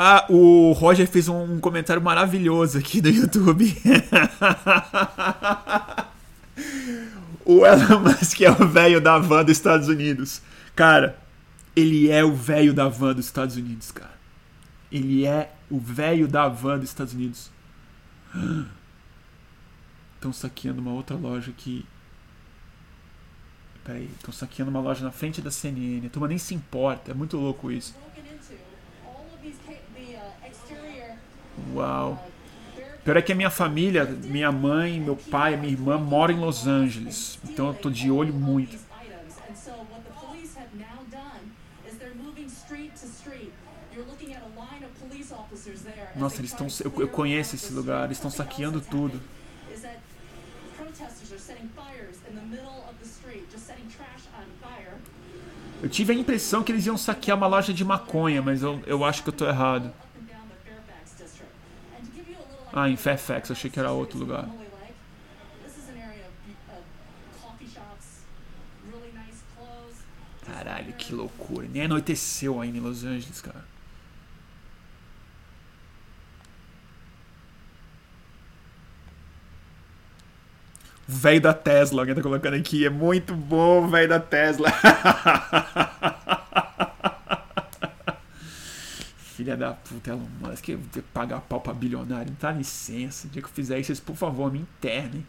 Ah, o Roger fez um comentário maravilhoso aqui do YouTube o Elon Musk é o velho da van dos Estados Unidos. Cara, ele é o velho da van dos Estados Unidos, cara. Ele é o velho da van dos Estados Unidos. Estão saqueando uma outra loja aqui. Peraí, estão saqueando uma loja na frente da CNN. A turma nem se importa. É muito louco isso. Uau. Pior é que a minha família, minha mãe, meu pai, minha irmã moram em Los Angeles. Então eu tô de olho muito. Nossa, eles estão. Eu, eu conheço esse lugar, eles estão saqueando tudo. Eu tive a impressão que eles iam saquear uma loja de maconha, mas eu, eu acho que eu tô errado. Ah, em Fairfax, achei que era outro lugar. Caralho, que loucura. Nem anoiteceu ainda em Los Angeles, cara. O velho da Tesla, alguém tá colocando aqui. É muito bom o velho da Tesla. Filha da puta, Elon Musk, vou pagar pau pra bilionário. Não tá licença. O dia que eu fizer isso, por favor, me internem.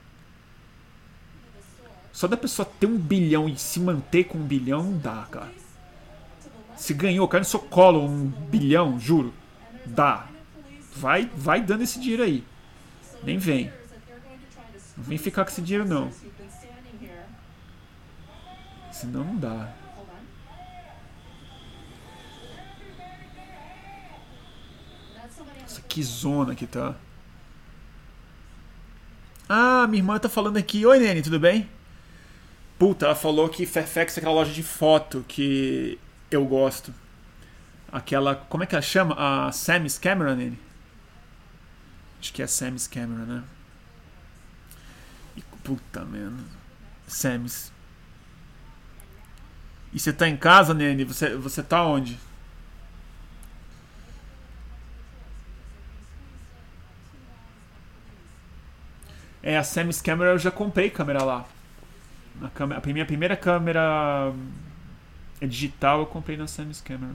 Só da pessoa ter um bilhão e se manter com um bilhão, não dá, cara. Se ganhou, no seu colo um bilhão, juro. Dá. Vai, vai dando esse dinheiro aí. Nem vem. Não vem ficar com esse dinheiro, não. Senão não dá. Nossa, que zona que tá. Ah, minha irmã tá falando aqui. Oi, Nene, tudo bem? Puta, ela falou que Fairfax é aquela loja de foto que eu gosto. Aquela. Como é que ela chama? A Sam's Camera, Nene? Acho que é Sam's Camera, né? Puta merda. Samus. E você tá em casa, Nene? Você, você tá onde? É, a Samus Camera eu já comprei câmera lá. A, câmera, a minha primeira câmera é digital eu comprei na Samus Camera.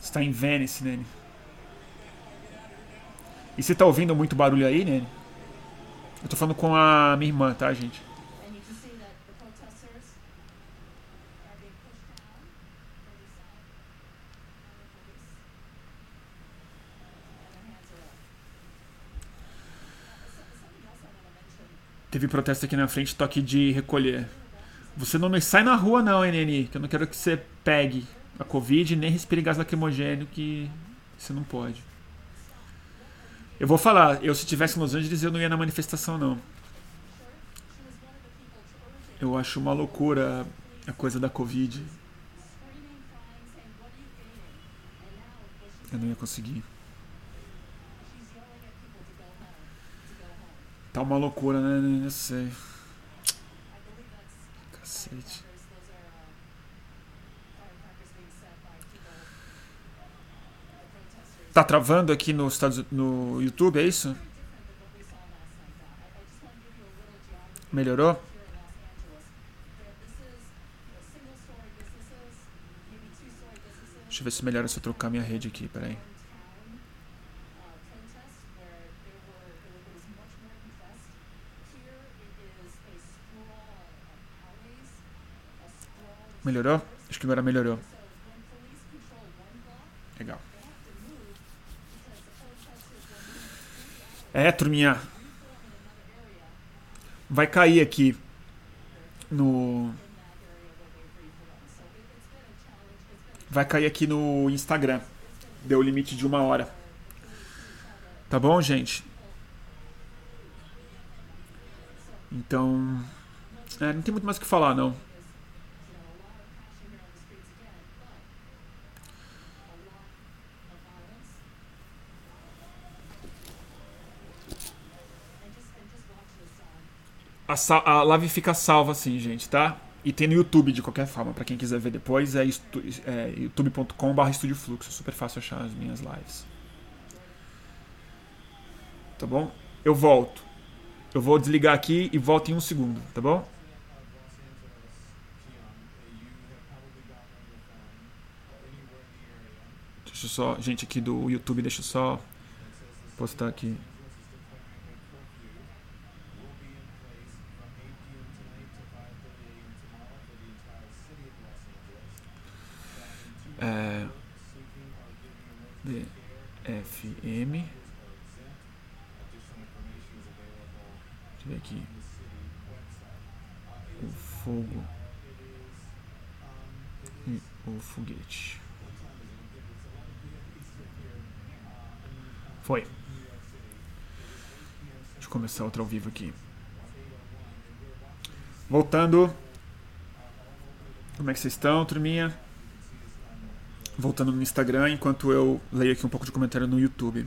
Está em Venice, Nene. E você tá ouvindo muito barulho aí, né? Eu tô falando com a minha irmã, tá, gente? Teve protesto aqui na frente, toque de recolher. Você não me sai na rua não, NN, que eu não quero que você pegue a Covid nem respire gás lacrimogênio, que você não pode. Eu vou falar, eu se tivesse em Los Angeles eu não ia na manifestação não. Eu acho uma loucura a coisa da Covid. Eu não ia conseguir. Tá uma loucura, né? Eu sei. Cacete. Tá travando aqui no, Estados, no YouTube, é isso? Melhorou? Deixa eu ver se melhora se eu trocar minha rede aqui, peraí. Melhorou? Acho que agora melhorou. Legal. É, turminha. Vai cair aqui no. Vai cair aqui no Instagram. Deu o limite de uma hora. Tá bom, gente? Então. É, não tem muito mais o que falar, não. A, a live fica salva assim, gente, tá? E tem no YouTube de qualquer forma, para quem quiser ver depois, é, é youtube.com.br. É super fácil achar as minhas lives. Tá bom? Eu volto. Eu vou desligar aqui e volto em um segundo, tá bom? Deixa eu só. Gente aqui do YouTube, deixa eu só postar aqui. É, DFM. Deixa eu ver aqui. O fogo e o foguete. Foi. Deixa eu começar outro ao vivo aqui. Voltando. Como é que vocês estão, turminha? voltando no Instagram, enquanto eu leio aqui um pouco de comentário no YouTube.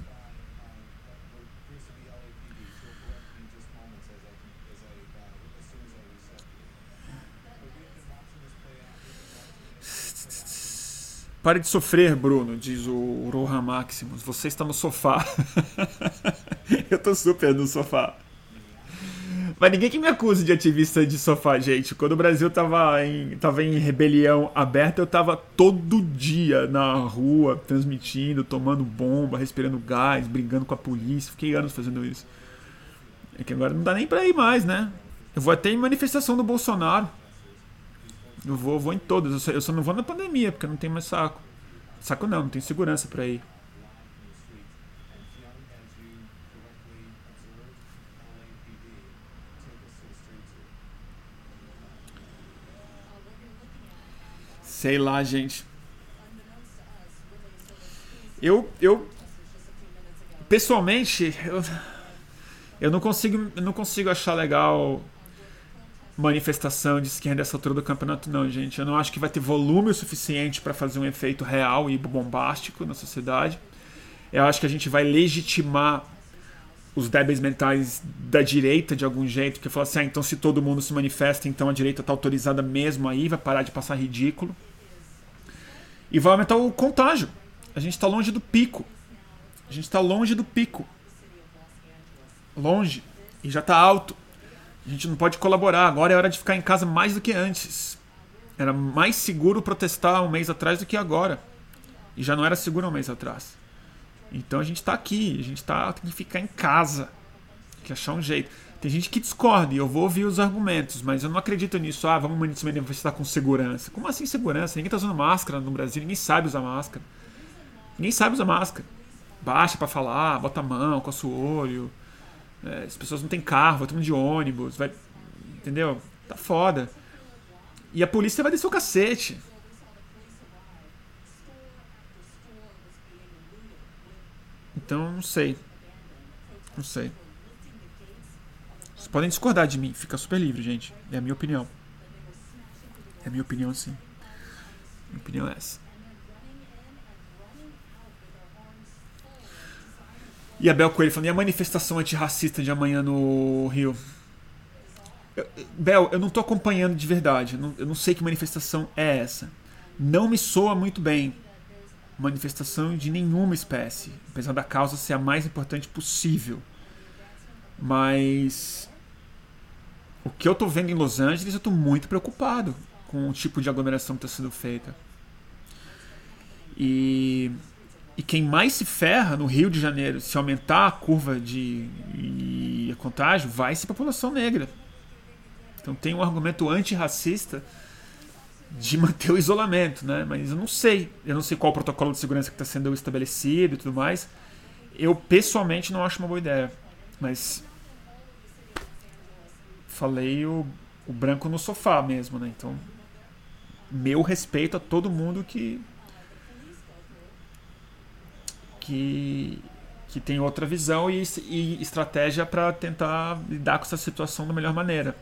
Pare de sofrer, Bruno, diz o Rohan Maximus. Você está no sofá. eu tô super no sofá. Mas ninguém que me acuse de ativista de sofá, gente. Quando o Brasil tava em, tava em rebelião aberta, eu tava todo dia na rua, transmitindo, tomando bomba, respirando gás, brigando com a polícia. Fiquei anos fazendo isso. É que agora não dá nem pra ir mais, né? Eu vou até em manifestação do Bolsonaro. Eu vou, vou em todas. Eu só, eu só não vou na pandemia, porque eu não tenho mais saco. Saco não, não tenho segurança pra ir. Sei lá, gente. Eu, eu pessoalmente, eu, eu não consigo, eu não consigo achar legal manifestação de esquerda nessa altura do campeonato, não, gente. Eu não acho que vai ter volume o suficiente para fazer um efeito real e bombástico na sociedade. Eu acho que a gente vai legitimar os débeis mentais da direita de algum jeito, que fala assim, ah, então se todo mundo se manifesta, então a direita está autorizada mesmo aí, vai parar de passar ridículo. E vai aumentar o contágio. A gente está longe do pico. A gente está longe do pico. Longe. E já está alto. A gente não pode colaborar. Agora é hora de ficar em casa mais do que antes. Era mais seguro protestar um mês atrás do que agora. E já não era seguro um mês atrás. Então a gente está aqui. A gente tá, tem que ficar em casa. Tem que achar um jeito. Tem gente que discorda e eu vou ouvir os argumentos, mas eu não acredito nisso. Ah, vamos manifestar com segurança. Como assim segurança? Ninguém está usando máscara no Brasil, ninguém sabe usar máscara. Ninguém sabe usar máscara. Baixa para falar, bota a mão, coça o olho. É, as pessoas não têm carro, vai todo mundo de ônibus, vai. Entendeu? Tá foda. E a polícia vai descer o cacete. Então, não sei. Não sei. Podem discordar de mim, fica super livre, gente. É a minha opinião. É a minha opinião, sim. Minha opinião é essa. E a Bel Coelho falando, e a manifestação antirracista de amanhã no Rio? Eu, Bel, eu não tô acompanhando de verdade. Eu não, eu não sei que manifestação é essa. Não me soa muito bem. Manifestação de nenhuma espécie. Apesar da causa ser a mais importante possível. Mas o que eu estou vendo em Los Angeles, eu estou muito preocupado com o tipo de aglomeração que está sendo feita. E, e quem mais se ferra no Rio de Janeiro, se aumentar a curva de, de contágio, vai ser a população negra. Então tem um argumento antirracista de manter o isolamento, né? Mas eu não sei. Eu não sei qual o protocolo de segurança que está sendo estabelecido e tudo mais. Eu pessoalmente não acho uma boa ideia. Mas falei o, o branco no sofá mesmo, né? Então, meu respeito a todo mundo que que que tem outra visão e, e estratégia para tentar lidar com essa situação da melhor maneira.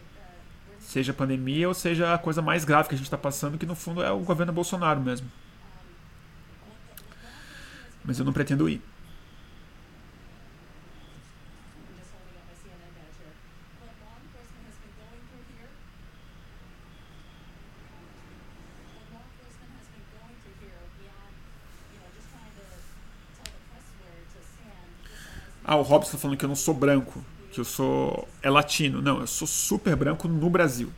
Seja pandemia ou seja a coisa mais grave que a gente está passando, que no fundo é o governo Bolsonaro mesmo. Mas eu não pretendo ir. Ah, o Robson tá falando que eu não sou branco, que eu sou. é latino. Não, eu sou super branco no Brasil.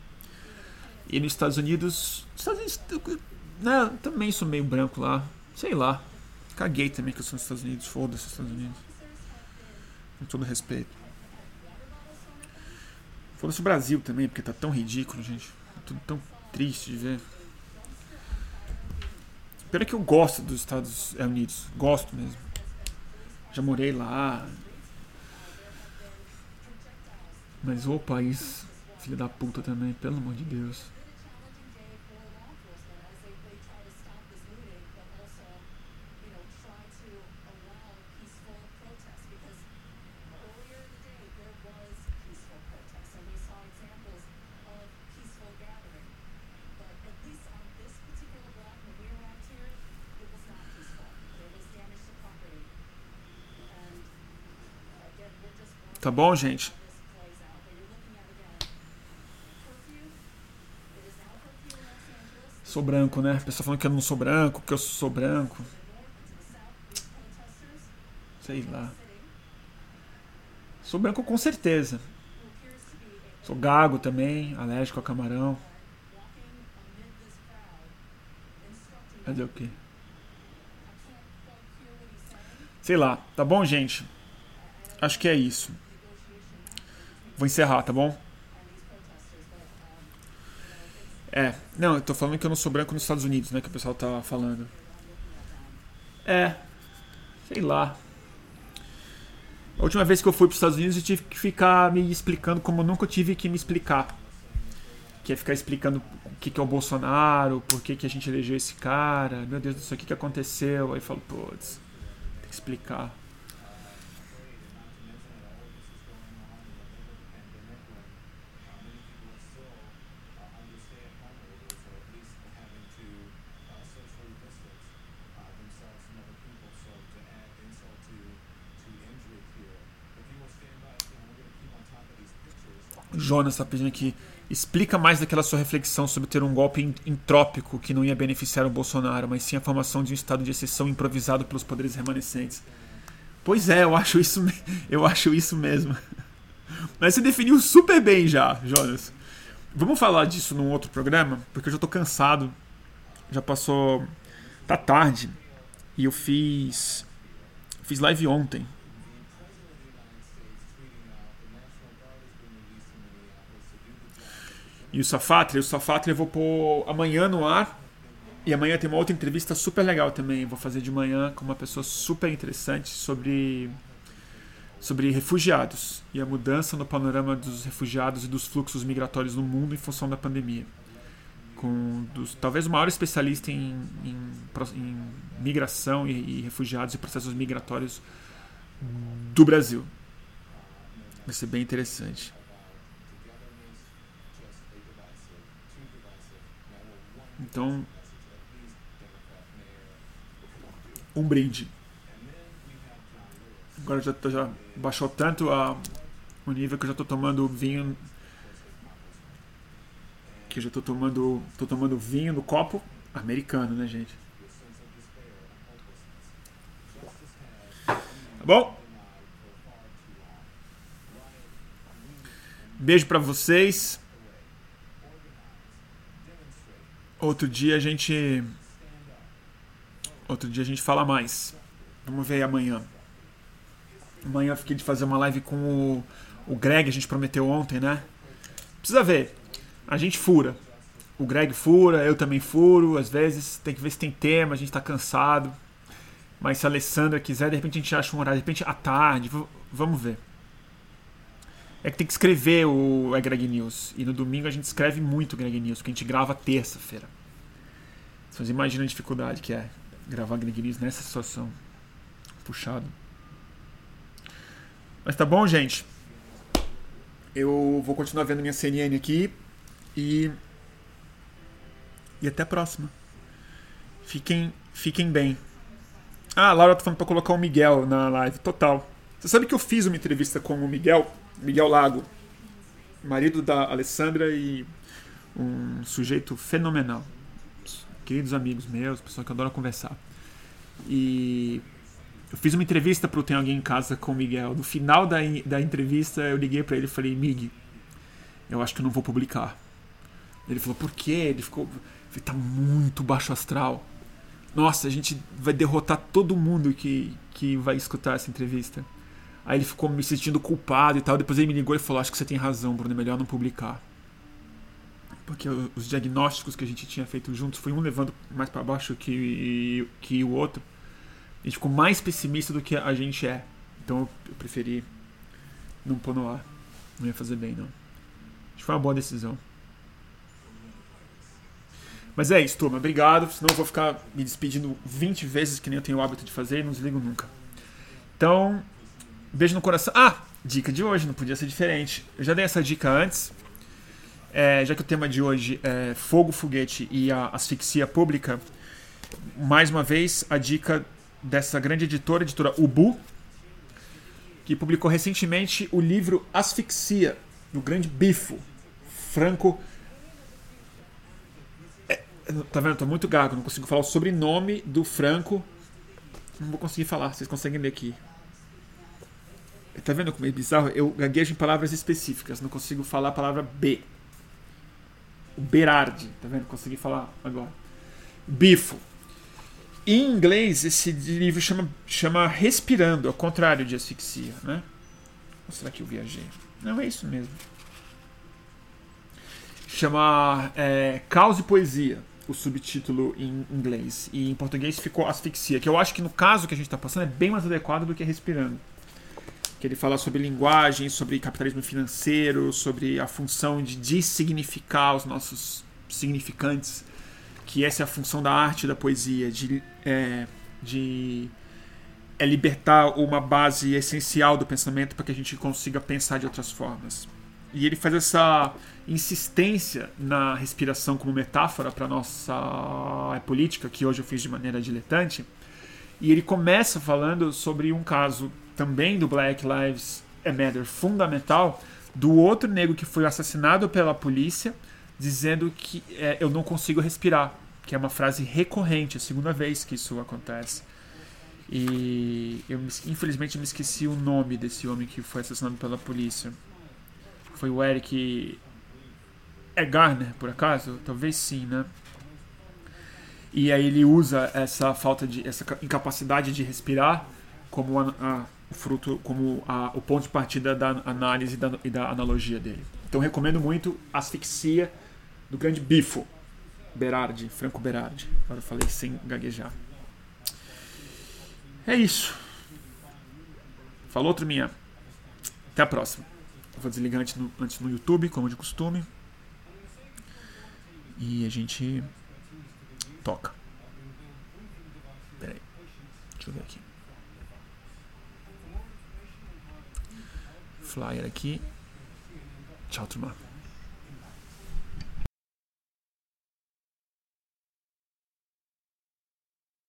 E nos Estados Unidos. Estados Unidos. Né, também sou meio branco lá. Sei lá. Caguei também que eu sou nos Estados Unidos. Foda-se, Estados Unidos. Com todo respeito. Foda-se o Brasil também, porque tá tão ridículo, gente. Tá tudo tão triste de ver. Pena que eu gosto dos Estados Unidos. Gosto mesmo. Já morei lá. Mas o país, filho da puta também, pelo amor de Deus. Tá bom, gente? Sou branco, né? A pessoa falando que eu não sou branco, que eu sou branco. Sei lá. Sou branco com certeza. Sou gago também, alérgico a camarão. Fazer o quê? Sei lá, tá bom, gente? Acho que é isso. Vou encerrar, tá bom? É, não, eu tô falando que eu não sou branco nos Estados Unidos, né? Que o pessoal tá falando. É, sei lá. A última vez que eu fui para os Estados Unidos eu tive que ficar me explicando como eu nunca tive que me explicar. Que é ficar explicando o que, que é o Bolsonaro, por que, que a gente elegeu esse cara, meu Deus do céu, o que, que aconteceu. Aí eu falo, putz, tem que explicar. Jonas está pedindo aqui. Explica mais daquela sua reflexão sobre ter um golpe entrópico que não ia beneficiar o Bolsonaro, mas sim a formação de um estado de exceção improvisado pelos poderes remanescentes. Pois é, eu acho isso, eu acho isso mesmo. Mas você definiu super bem já, Jonas. Vamos falar disso num outro programa, porque eu já tô cansado. Já passou. Tá tarde. E eu fiz. Fiz live ontem. E o Safatri. O Safatri eu vou pôr amanhã no ar. E amanhã tem uma outra entrevista super legal também. Vou fazer de manhã com uma pessoa super interessante sobre sobre refugiados e a mudança no panorama dos refugiados e dos fluxos migratórios no mundo em função da pandemia. Com dos, talvez o maior especialista em, em, em migração e, e refugiados e processos migratórios do Brasil. Vai ser bem interessante. Então, um brinde. Agora já, já baixou tanto a, o nível que eu já estou tomando vinho. Que eu já estou tomando, tô tomando vinho no copo americano, né, gente? Tá bom? Beijo para vocês. Outro dia a gente. Outro dia a gente fala mais. Vamos ver amanhã. Amanhã eu fiquei de fazer uma live com o, o Greg, a gente prometeu ontem, né? Precisa ver. A gente fura. O Greg fura, eu também furo. Às vezes tem que ver se tem tema, a gente tá cansado. Mas se a Alessandra quiser, de repente a gente acha um horário, de repente à tarde. Vamos ver. É que tem que escrever o é Greg News. E no domingo a gente escreve muito Greg News, porque a gente grava terça-feira. Vocês imaginam a dificuldade que é gravar Greg News nessa situação. Puxado. Mas tá bom, gente. Eu vou continuar vendo minha CNN aqui. E. E até a próxima. Fiquem, fiquem bem. Ah, a Laura tá falando pra colocar o Miguel na live. Total. Você sabe que eu fiz uma entrevista com o Miguel? Miguel Lago, marido da Alessandra e um sujeito fenomenal. Queridos amigos meus, pessoa que adora conversar. E eu fiz uma entrevista pro Tem Alguém em Casa com o Miguel. No final da, da entrevista, eu liguei para ele e falei: Mig, eu acho que eu não vou publicar. Ele falou: Por quê? Ele ficou. Falei, tá muito baixo astral. Nossa, a gente vai derrotar todo mundo que, que vai escutar essa entrevista. Aí ele ficou me sentindo culpado e tal. Depois ele me ligou e falou: Acho que você tem razão, Bruno, é melhor não publicar. Porque os diagnósticos que a gente tinha feito juntos foi um levando mais para baixo que, que o outro. A gente ficou mais pessimista do que a gente é. Então eu preferi não pôr no ar. Não ia fazer bem, não. Acho que foi uma boa decisão. Mas é isso, turma. Obrigado. Senão eu vou ficar me despedindo 20 vezes, que nem eu tenho o hábito de fazer, e não desligo nunca. Então, beijo no coração. Ah, dica de hoje, não podia ser diferente. Eu já dei essa dica antes. É, já que o tema de hoje é fogo, foguete e a asfixia pública, mais uma vez a dica dessa grande editora, editora Ubu, que publicou recentemente o livro Asfixia, do grande bifo, Franco Tá vendo? Tô muito gago, não consigo falar o sobrenome do Franco. Não vou conseguir falar, vocês conseguem ler aqui. Tá vendo como é bizarro? Eu gaguejo em palavras específicas, não consigo falar a palavra B. O Berardi, tá vendo? Consegui falar agora. Bifo. Em inglês, esse livro chama, chama Respirando, ao contrário de asfixia, né? Ou será que eu viajei? Não, é isso mesmo. Chama é, Caos e Poesia o subtítulo em inglês. E em português ficou Asfixia, que eu acho que no caso que a gente está passando é bem mais adequado do que Respirando. Que ele fala sobre linguagem, sobre capitalismo financeiro, sobre a função de dessignificar os nossos significantes, que essa é a função da arte da poesia, de, é, de é libertar uma base essencial do pensamento para que a gente consiga pensar de outras formas. E ele faz essa insistência na respiração como metáfora para nossa política, que hoje eu fiz de maneira diletante. E ele começa falando sobre um caso também do Black Lives Matter fundamental, do outro negro que foi assassinado pela polícia, dizendo que é, eu não consigo respirar, que é uma frase recorrente, a segunda vez que isso acontece. E eu infelizmente me esqueci o nome desse homem que foi assassinado pela polícia. Foi o Eric é Garner, por acaso? Talvez sim, né? E aí ele usa essa falta de. essa incapacidade de respirar como a, a, fruto, como a, o ponto de partida da análise da, e da analogia dele. Então recomendo muito Asfixia do grande Bifo. Berardi, Franco Berardi. Agora eu falei sem gaguejar. É isso. Falou, turminha. Até a próxima. vou desligar antes no, antes no YouTube, como de costume e a gente toca. Peraí, deixa eu ver aqui. Flyer aqui. Tchau, turma.